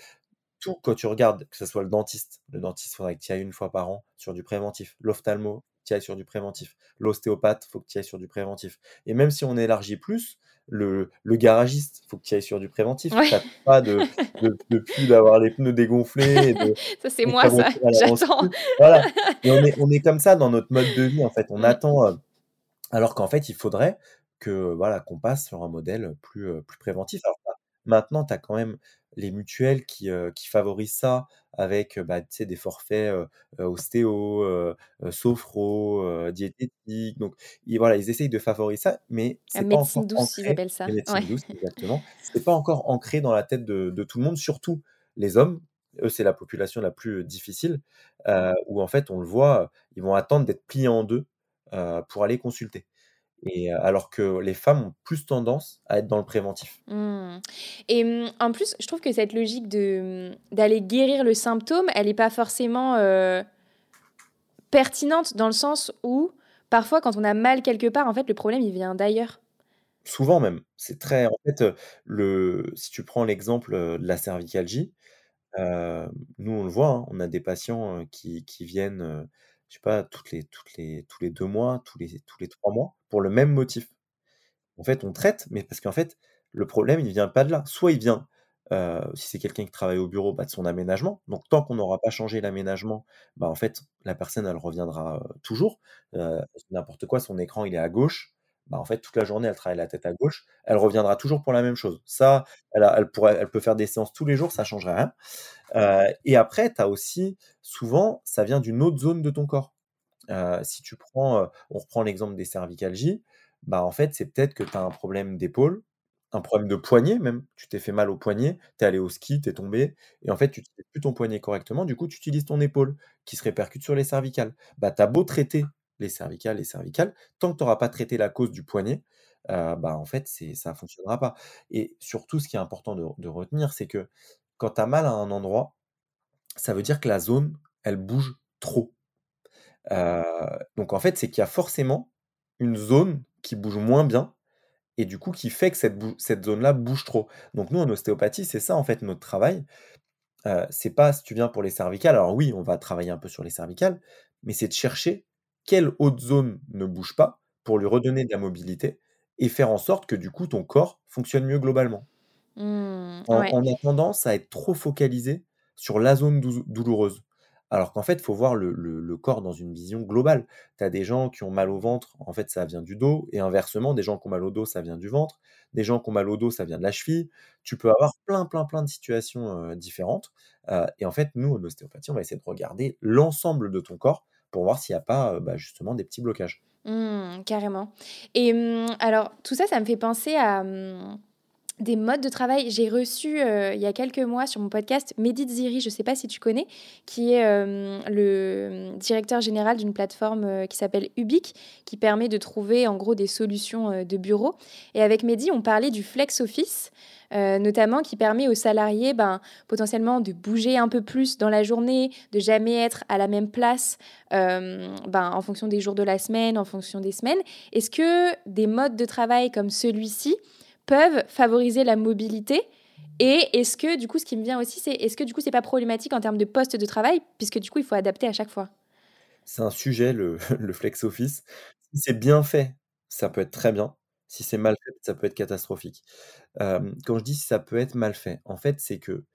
tout, quand tu regardes, que ce soit le dentiste, le dentiste, il faudrait que tu ailles une fois par an sur du préventif. L'ophtalmo, tu ailles sur du préventif. L'ostéopathe, faut que tu ailles sur du préventif. Et même si on élargit plus, le, le garagiste, il faut que tu ailles sur du préventif. Ouais. Tu pas de, de, de plus d'avoir les pneus dégonflés et de, <laughs> Ça, c'est moi ça, j'attends. Voilà. Et on est, on est comme ça dans notre mode de vie, en fait. On Mmh. attend, euh, alors qu'en fait, il faudrait que voilà, qu'on passe sur un modèle plus, heu, plus préventif. Alors maintenant, tu as quand même les mutuelles qui, qui favorisent ça avec, bah, des forfaits, ostéo, sophro, diététique. Donc ils voilà, ils essayent de favoriser ça, mais c'est pas médecine encore douce, ils ancré appellent ça. Ouais. médecines douces, <laughs> exactement. C'est pas encore ancré dans la tête de de tout le monde, surtout les hommes. Eux, c'est la population la plus, difficile, heu, où en fait, on le voit, ils vont attendre d'être pliés en 2, heu, pour aller consulter. Et heu, alors que les femmes ont plus tendance à être dans le préventif. Mmh. Et mmh, en plus, je trouve que cette logique de, mmh, d'aller guérir le symptôme, elle est pas forcément, heu, pertinente dans le sens où, parfois, quand on a mal quelque part, en fait, le problème, il vient d'ailleurs. Souvent même, c'est très en fait, heu, le si tu prends l'exemple, de la cervicalgie, nous on le voit, hein, on a des patients, qui qui viennent, je sais pas, toutes les toutes les tous les 2 mois, tous les tous les 3 mois, pour le même motif. En fait, on traite, mais parce qu'en fait, le problème, il vient pas de là. Soit il vient, heu, si c'est quelqu'un qui travaille au bureau, bah, de son aménagement. Donc tant qu'on n'aura pas changé l'aménagement, bah, en fait, la personne, elle reviendra, heu, toujours. Heu, n'importe quoi, son écran, il est à gauche, bah, en fait, toute la journée, elle travaille la tête à gauche, elle reviendra toujours pour la même chose. Ça, elle elle pourrait elle peut faire des séances tous les jours, ça changerait rien. Et après, tu as aussi souvent, ça vient d'une autre zone de ton corps. Si tu prends, on reprend l'exemple des cervicalgies, bah, en fait, c'est peut-être que tu as un problème d'épaule, un problème de poignet même. Tu t'es fait mal au poignet, tu es allé au ski, tu es tombé et en fait, tu utilises plus ton poignet correctement, du coup, tu utilises ton épaule qui se répercute sur les cervicales. Bah, tu as beau traiter les cervicales, les cervicales, tant que tu auras pas traité la cause du poignet, bah, en fait, ça fonctionnera pas et surtout, ce qui est important de retenir, c'est que quand tu as mal à un endroit, ça veut dire que la zone, elle bouge trop. Donc en fait, c'est qu'il y a forcément une zone qui bouge moins bien et du coup qui fait que cette zone-là bouge trop. Donc nous, en ostéopathie, c'est ça en fait notre travail. C'est pas si tu viens pour les cervicales, alors oui, on va travailler un peu sur les cervicales, mais c'est de chercher quelle autre zone ne bouge pas pour lui redonner de la mobilité et faire en sorte que du coup ton corps fonctionne mieux globalement? Mmh, On ouais. on a tendance à être trop focalisé sur la zone douloureuse. Alors qu'en fait, il faut voir le le le corps dans une vision globale. Tu as des gens qui ont mal au ventre, en fait, ça vient du dos et inversement, des gens qui ont mal au dos, ça vient du ventre. Des gens qui ont mal au dos, ça vient de la cheville. Tu peux avoir plein, plein, plein de situations, différentes, et en fait, nous, en ostéopathie, on va essayer de regarder l'ensemble de ton corps pour voir s'il y a pas, heu, bah, justement des petits blocages. Mmh, carrément et mmh, alors tout ça, ça me fait penser à, mmh, des modes de travail. J'ai reçu, heu, il y a quelques mois sur mon podcast Mehdi Tziri, je ne sais pas si tu connais, qui est, hem, le, directeur général d'une plateforme, heu, qui s'appelle Ubique, qui permet de trouver en gros des solutions, de bureau et avec Mehdi, on parlait du flex office, notamment qui permet aux salariés, ben, potentiellement de bouger un peu plus dans la journée, de jamais être à la même place, ben, en fonction des jours de la semaine, en fonction des semaines. Est-ce que des modes de travail comme celui-ci peuvent favoriser la mobilité et est-ce que du coup, ce qui me vient aussi, c'est est-ce que du coup, c'est pas problématique en termes de poste de travail puisque du coup, il faut adapter à chaque fois? C'est un sujet le <laughs> le flex office. Si c'est bien fait, ça peut être très bien. Si c'est mal fait, ça peut être catastrophique. Quand je dis ça peut être mal fait, en fait, c'est que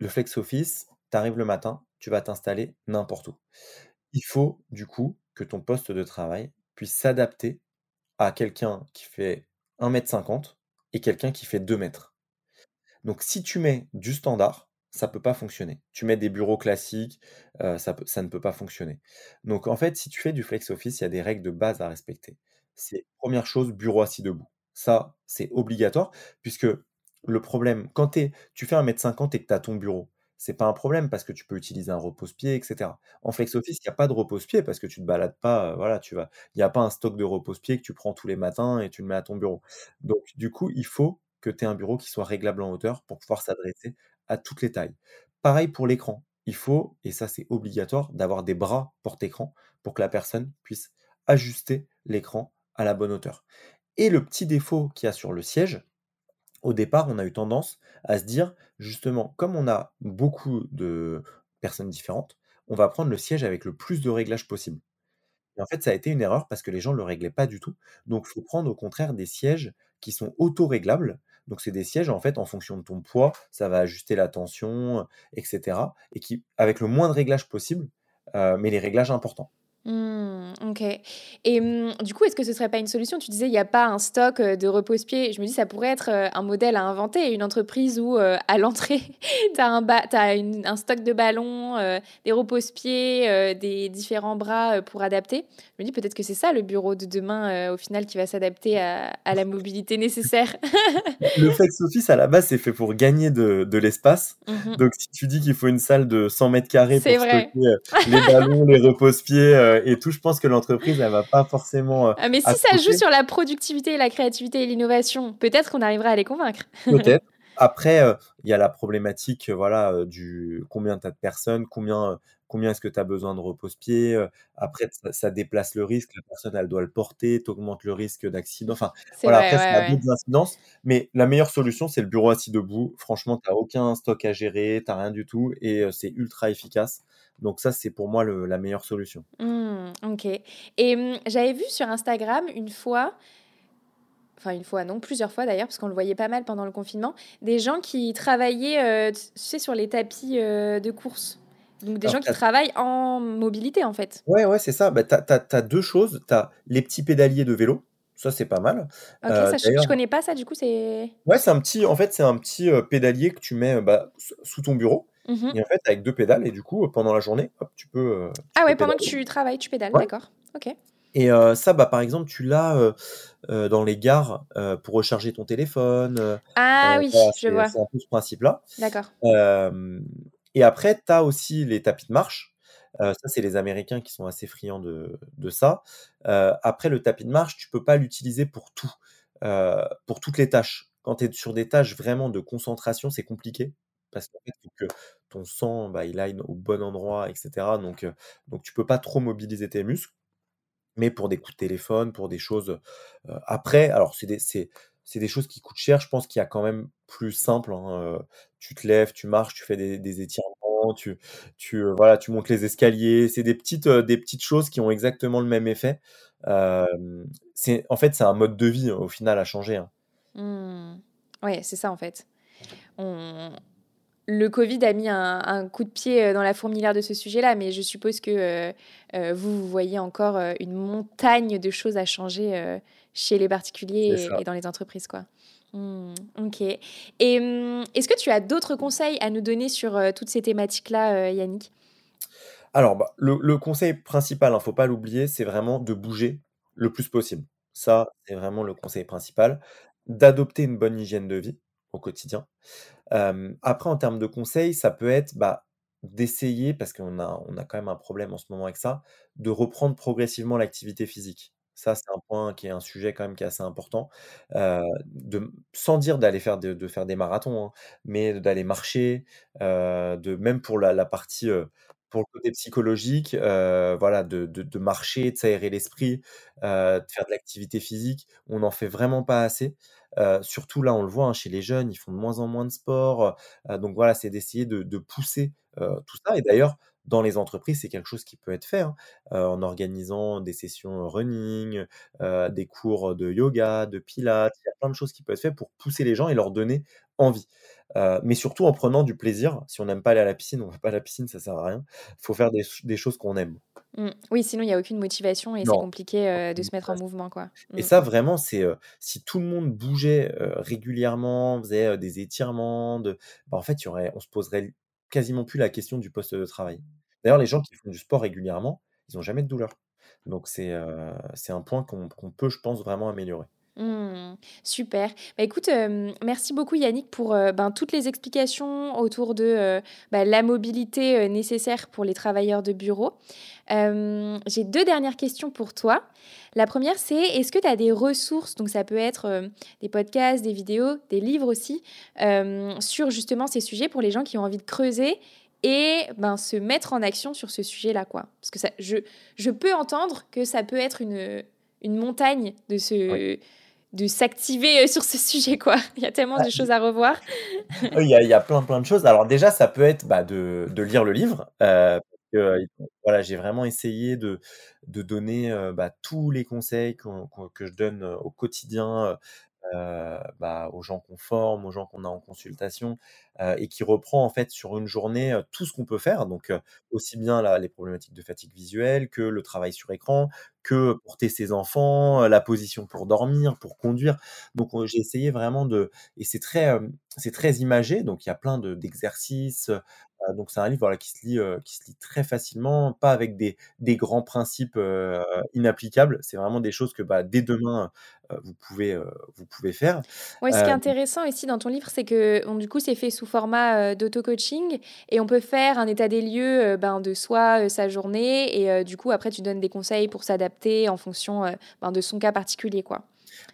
le flex office, tu arrives le matin, tu vas t'installer n'importe où. Il faut du coup que ton poste de travail puisse s'adapter à quelqu'un qui fait 1 m 50 et quelqu'un qui fait 2 mètres. Donc si tu mets du standard, ça peut pas fonctionner. Tu mets des bureaux classiques, heu, ça ne peut pas fonctionner. Donc en fait, si tu fais du flex office, il y a des règles de base à respecter. C'est première chose, bureau assis debout. Ça, c'est obligatoire puisque le problème quand tu fais 1 m 50 et que tu as ton bureau, c'est pas un problème parce que tu peux utiliser un repose-pied et cetera. En flex office, il y a pas de repose-pied parce que tu te balades pas, voilà, tu vas il y a pas un stock de repose-pied que tu prends tous les matins et tu le mets à ton bureau. Donc du coup, il faut que tu aies un bureau qui soit réglable en hauteur pour pouvoir s'adresser à toutes les tailles. Pareil pour l'écran. Il faut, et ça c'est obligatoire, d'avoir des bras porte-écran pour que la personne puisse ajuster l'écran à la bonne hauteur. Et le petit défaut qu'il y a sur le siège, au départ, on a eu tendance à se dire, justement, comme on a beaucoup de personnes différentes, on va prendre le siège avec le plus de réglages possible. Et en fait, ça a été une erreur parce que les gens ne le réglaient pas du tout. Donc, il faut prendre au contraire des sièges qui sont auto-réglables. Donc, c'est des sièges, en fait, en fonction de ton poids, ça va ajuster la tension, heu, et qui avec le moins de réglages possible, heu, mais les réglages importants. Mmh, OK et mmh, du coup, est-ce que ce serait pas une solution? Tu disais, il y a pas un stock, heu, de repose-pieds. Je me dis, ça pourrait être, heu, un modèle à inventer, une entreprise où, heu, à l'entrée, <laughs> tu as un ba tu as une un stock de ballons, des repose-pieds, des différents bras, pour adapter. Je me dis peut-être que c'est ça le bureau de demain, au final qui va s'adapter à à la mobilité nécessaire. <laughs> Le flex office, à la base, c'est fait pour gagner de de l'espace. Mmh mh. Donc si tu dis qu'il faut une salle de 100 mètres carrés pour stocker, les ballons, les repose-pieds, et tout, je pense que l'entreprise, elle va pas forcément, heu, Ah mais si ça joue sur la productivité, la créativité et l'innovation, peut-être qu'on arrivera à les convaincre. <laughs> Peut-être. Après, heu, il y a la problématique, heu, voilà, du combien tu as de personnes, combien, combien est-ce que tu as besoin de repose-pieds, heu, après ça ça déplace le risque, la personne, elle doit le porter, tu augmentes le risque d'accident. Enfin, voilà, vrai, après ça ouais, a ouais. d'autres incidences, mais la meilleure solution, c'est le bureau assis debout. Franchement, tu as aucun stock à gérer, tu as rien du tout et c'est ultra efficace. Donc ça, c'est pour moi le la meilleure solution. Mmh, OK et mmh, j'avais vu sur Instagram une fois, enfin une fois non, plusieurs fois d'ailleurs, parce qu'on le voyait pas mal pendant le confinement, des gens qui travaillaient, heu, tu sais sur les tapis, heu, de course. Donc des Alors gens qui travaillent en mobilité en fait. Ouais, ouais, c'est ça. Bah, tu as 2 choses. Tu as les petits pédaliers de vélo, ça, c'est pas mal. OK, ça je connais pas ça du coup c'est ouais, c'est un petit en fait, c'est un petit, pédalier que tu mets, bah, sous ton bureau mmh mh. et en fait, avec 2 pédales et du coup, pendant la journée, hop, tu peux, tu Ah peux ouais, pendant que tu travailles, tu pédales, Ouais d'accord. OK. et heu, ça, bah, par exemple, tu l'as, dans les gares, pour recharger ton téléphone, Ah oui, voilà, je vois. c'est un peu ce principe-là. D'accord. Et après, tu as aussi les tapis de marche. Ça, c'est les Américains qui sont assez friands de de ça. Après le tapis de marche, tu peux pas l'utiliser pour tout, pour toutes les tâches. Quand tu es sur des tâches vraiment de concentration, c'est compliqué parce que ton sang, bah, il aille au bon endroit et cetera donc heu, donc tu peux pas trop mobiliser tes muscles. Mais pour des coups de téléphone, pour des choses, après alors c'est des c'est c'est des choses qui coûtent cher. Je pense qu'il y a quand même plus simple, hein, tu te lèves, tu marches, tu fais des des étirements, tu tu, voilà, tu montes les escaliers. C'est des petites, des petites choses qui ont exactement le même effet. C'est en fait, c'est un mode de vie, au final, à changer, hein. Mmh. Ouais, c'est ça, en fait. On le covid a mis un un coup de pied, heu, dans la fourmilière de ce sujet-là, mais je suppose que, heu heu, vous, vous voyez encore, une montagne de choses à changer, chez les particuliers et dans les entreprises, quoi. Mmh, OK et mmh, est-ce que tu as d'autres conseils à nous donner sur, toutes ces thématiques-là, Yannick? Alors, bah, le le conseil principal, hein, faut pas l'oublier, c'est vraiment de bouger le plus possible. Ça, c'est vraiment le conseil principal. D'adopter une bonne hygiène de vie au quotidien. Après en termes de conseils, ça peut être, bah, d'essayer, parce qu'on a quand même un problème en ce moment avec ça, de reprendre progressivement l'activité physique. Ça, c'est un point qui est un sujet quand même qui est assez important, sans dire d'aller faire de faire des marathons, hein, mais d'aller marcher, de même pour la partie, pour le côté psychologique, voilà, de marcher, de s'aérer l'esprit, de faire de l'activité physique. On n'en fait vraiment pas assez, surtout là, on le voit, hein, chez les jeunes, ils font de moins en moins de sport, donc voilà, c'est d'essayer de pousser, tout ça et d'ailleurs, dans les entreprises, c'est quelque chose qui peut être fait, hein, en organisant des sessions running, des cours de yoga, de pilates. Il y a plein de choses qui peuvent être faites pour pousser les gens et leur donner envie, mais surtout en prenant du plaisir. Si on n'aime pas aller à la piscine, on va pas à la piscine, ça sert à rien. Il faut faire des choses qu'on aime. Mmh. Oui, sinon il y a aucune motivation et c'est compliqué, heu, de se mettre en mouvement, quoi. et Mmh. ça vraiment, c'est, heu, si tout le monde bougeait, heu, régulièrement, faisait, des étirements, de bah, en fait, il y aurait on se poserait quasiment plus la question du poste de travail. D'ailleurs, les gens qui font du sport régulièrement, ils ont jamais de douleur. Donc c'est, un point qu'on qu'on peut, je pense, vraiment améliorer. Mmh. Super. Bah, écoute, hem, merci beaucoup Yannick pour, heu, ben, toutes les explications autour de, heu, bah, la mobilité, nécessaire pour les travailleurs de bureau. J'ai 2 dernières questions pour toi. La 1re, c'est est-ce que tu as des ressources, donc ça peut être, des podcasts, des vidéos, des livres aussi, sur justement ces sujets pour les gens qui ont envie de creuser et ben, se mettre en action sur ce sujet-là, quoi? Parce que ça je je peux entendre que ça peut être une, une montagne de Oui. De s'activer, heu, sur ce <laughs> sujet, quoi. Il y a tellement Ah de i choses à revoir. Il y a il y a plein, plein de choses. Alors déjà, ça peut être, bah, de de lire le livre, il faut voilà, j'ai vraiment essayé de de donner, bah, tous les conseils qu'on que je donne, au quotidien, heu, bah, aux gens qu'on forme, aux gens qu'on a en consultation, heu et qui reprend, en fait, sur une journée, heu, tout ce qu'on peut faire. Donc aussi bien les problématiques de fatigue visuelle que le travail sur écran, que porter ses enfants, la position pour dormir, pour conduire. Donc j'ai essayé vraiment de et c'est très, c'est très imagé, donc il y a plein de d'exercices, donc c'est un livre, voilà, qui se lit, qui se lit très facilement, pas avec des des grands principes, inapplicables. C'est vraiment des choses que, bah, dès demain, vous pouvez, vous pouvez faire. Ouais, ce qui est intéressant aussi dans ton livre, c'est que, bon, du coup, c'est fait sous format, d'auto-coaching et on peut faire un état des lieux, ben, de soi, sa journée et du coup, après, tu donnes des conseils pour s'adapter en fonction, ben, de son cas particulier, quoi.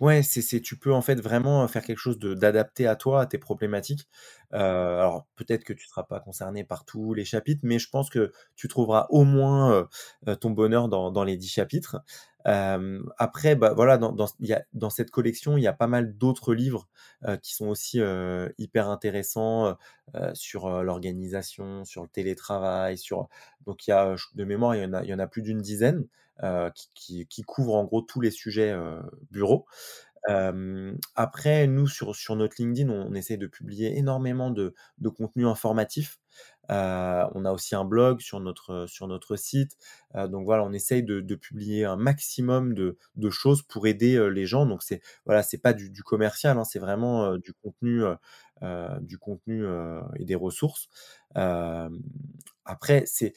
Ouais, c'est c'est tu peux, en fait, vraiment, faire quelque chose de d'adapté à toi, à tes problématiques. Heu, alors peut-être que tu seras pas concerné par tous les chapitres, mais je pense que tu trouveras au moins, heu heu, ton bonheur dans dans les 10 chapitres. Après, bah, voilà, dans dans y a dans cette collection, il y a pas mal d'autres livres, qui sont aussi, hyper intéressants, sur, l'organisation, sur le télétravail, sur donc il y a, de mémoire, il y en a il y en a plus d'une dizaine, qui qui couvrent, en gros, tous les sujets, heu, bureau. Hem, après, nous, sur sur notre LinkedIn, on essaie de publier énormément de de contenu informatif. Heu, on a aussi un blog sur notre, sur notre site. Donc voilà, on essaye de publier un maximum de de choses pour aider, les gens. Donc c'est voilà, c'est pas du commercial, hein, c'est vraiment, du contenu, du contenu, et des ressources. Après, c'est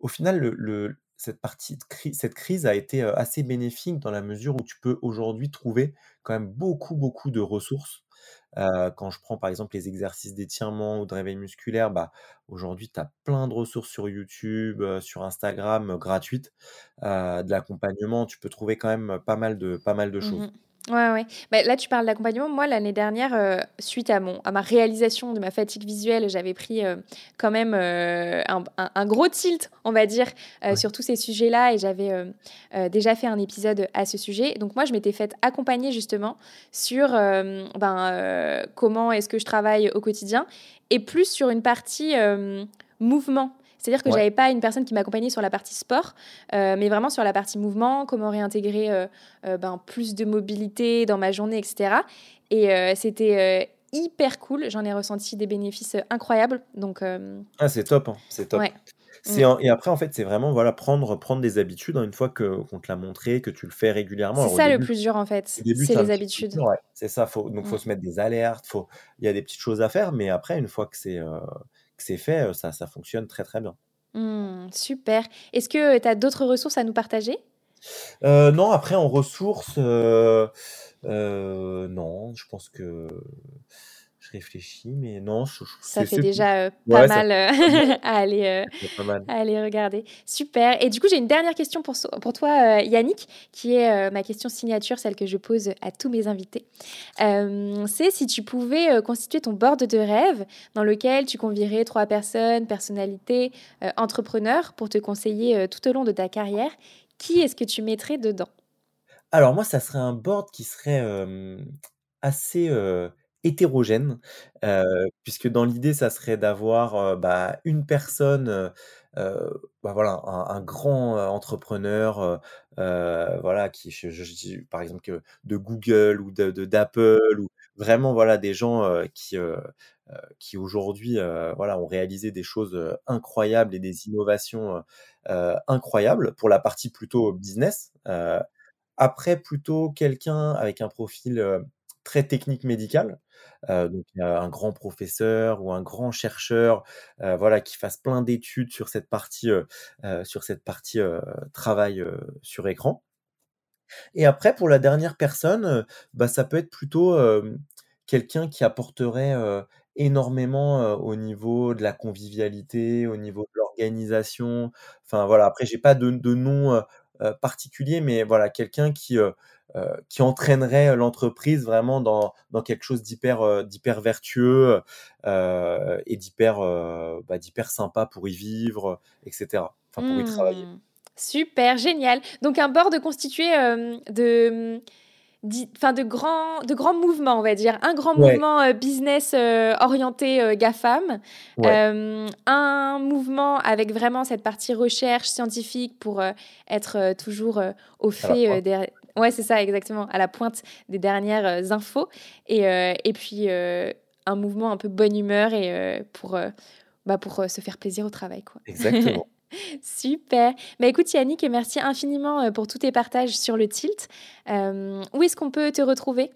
au final, le cette partie de cri cette crise a été, assez bénéfique dans la mesure où tu peux aujourd'hui trouver quand même beaucoup, beaucoup de ressources. Quand je prends, par exemple, les exercices d'étirement ou de réveil musculaire, bah, aujourd'hui, tu as plein de ressources sur YouTube, sur Instagram, gratuites, de l'accompagnement. Tu peux trouver quand même pas mal de pas mal de Mmh choses. Ouais, ouais. Bah, là, tu parles d'accompagnement. Moi, l'année dernière, euh, suite à, mon, à ma réalisation de ma fatigue visuelle, j'avais pris euh, quand même euh, un, un, gros tilt, on va dire, sur tous ces sujets-là. Et j'avais déjà fait un épisode à ce sujet. Donc, moi, je m'étais faite accompagner justement sur ben, comment est-ce que je travaille au quotidien et plus sur une partie mouvement. C'est-à-dire que je j'avais pas une personne qui m'accompagnait sur la partie sport, euh, mais vraiment sur la partie mouvement, comment réintégrer euh, euh, ben, plus de mobilité dans ma journée, etc. Et c'était hyper cool. J'en ai ressenti des bénéfices incroyables. Donc, ah, c'est top, hein. c'est top. Mm. Et après, en fait, c'est vraiment voilà, prendre, prendre des habitudes hein, une fois qu'on te l'a montré, que tu le fais régulièrement. C'est ça le plus dur, en fait. C'est les habitudes. c'est ça. Faut, donc, il faut mm. se mettre des alertes. Il y a des petites choses à faire, mais après, une fois que c'est c'est fait, ça, ça fonctionne très très bien. Mmh, super. Est-ce que tu as d'autres ressources à nous partager? Non, après en ressources, non, je pense que je réfléchis, mais non. ça fait déjà euh, pas, mal, euh, <laughs> à, aller, euh, aller regarder. Super. Et du coup, j'ai une dernière question pour, pour toi, Yannick, qui est ma question signature, celle que je pose à tous mes invités. C'est si tu pouvais constituer ton board de rêve dans lequel tu convierais trois personnes, personnalités, entrepreneurs, pour te conseiller tout au long de ta carrière, qui est-ce que tu mettrais dedans? Alors moi, ça serait un board qui serait assez hétérogène, puisque dans l'idée, ça serait d'avoir, bah, une personne, bah, voilà, un grand, entrepreneur, voilà, qui je par exemple de Google ou de d'Apple ou vraiment, voilà, des gens, qui, qui aujourd'hui, voilà, ont réalisé des choses, incroyables et des innovations, incroyables pour la partie plutôt business. après plutôt quelqu'un avec un profil, très technique médical, donc un grand professeur ou un grand chercheur, voilà, qui fasse plein d'études sur cette partie, sur cette partie travail sur écran. Et après, pour la dernière personne, bah, ça peut être plutôt quelqu'un qui apporterait énormément au niveau de la convivialité, au niveau de l'organisation. Enfin voilà, après j'ai pas de, de nom particulier, mais voilà, quelqu'un qui euh, qui entraînerait l'entreprise vraiment dans, dans quelque chose d'hyper euh, d'hyper vertueux euh, et d'hyper bah, d'hyper sympa pour y vivre, etc. Enfin pour y travailler. Mmh. Super, génial. Donc un board constitué de enfin de grands de grands mouvements on va dire un grand mouvement business orienté GAFAM un mouvement avec vraiment cette partie recherche scientifique pour être toujours au fait des, Ouais, c'est ça, exactement, à la pointe des dernières euh, infos. Et, euh, et puis, euh, un mouvement un peu bonne humeur et pour, bah, pour se faire plaisir au travail. Quoi. Exactement. <laughs> Super. Bah, écoute Yannick, merci infiniment pour tous tes partages sur le tilt. où est-ce qu'on peut te retrouver?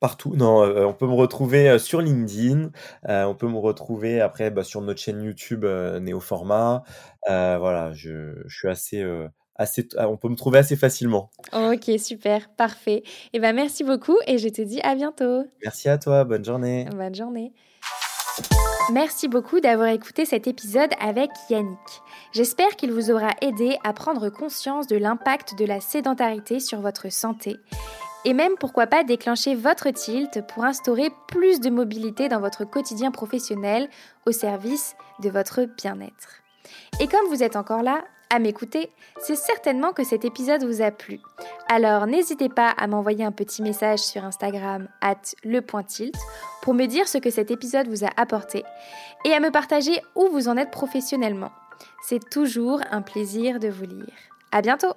Partout, non, on peut me retrouver sur LinkedIn, on peut me retrouver après bah, sur notre chaîne YouTube Néoformat. voilà, je, je suis assez ah, on peut me trouver assez facilement. Ok, super, parfait. Et eh ben merci beaucoup et je te dis à bientôt. Merci à toi, bonne journée. Bonne journée. Merci beaucoup d'avoir écouté cet épisode avec Yannick. J'espère qu'il vous aura aidé à prendre conscience de l'impact de la sédentarité sur votre santé et même pourquoi pas déclencher votre tilt pour instaurer plus de mobilité dans votre quotidien professionnel au service de votre bien-être. Et comme vous êtes encore là, à m'écouter, c'est certainement que cet épisode vous a plu. Alors n'hésitez pas à m'envoyer un petit message sur Instagram at lepointilt pour me dire ce que cet épisode vous a apporté et à me partager où vous en êtes professionnellement. C'est toujours un plaisir de vous lire. À bientôt!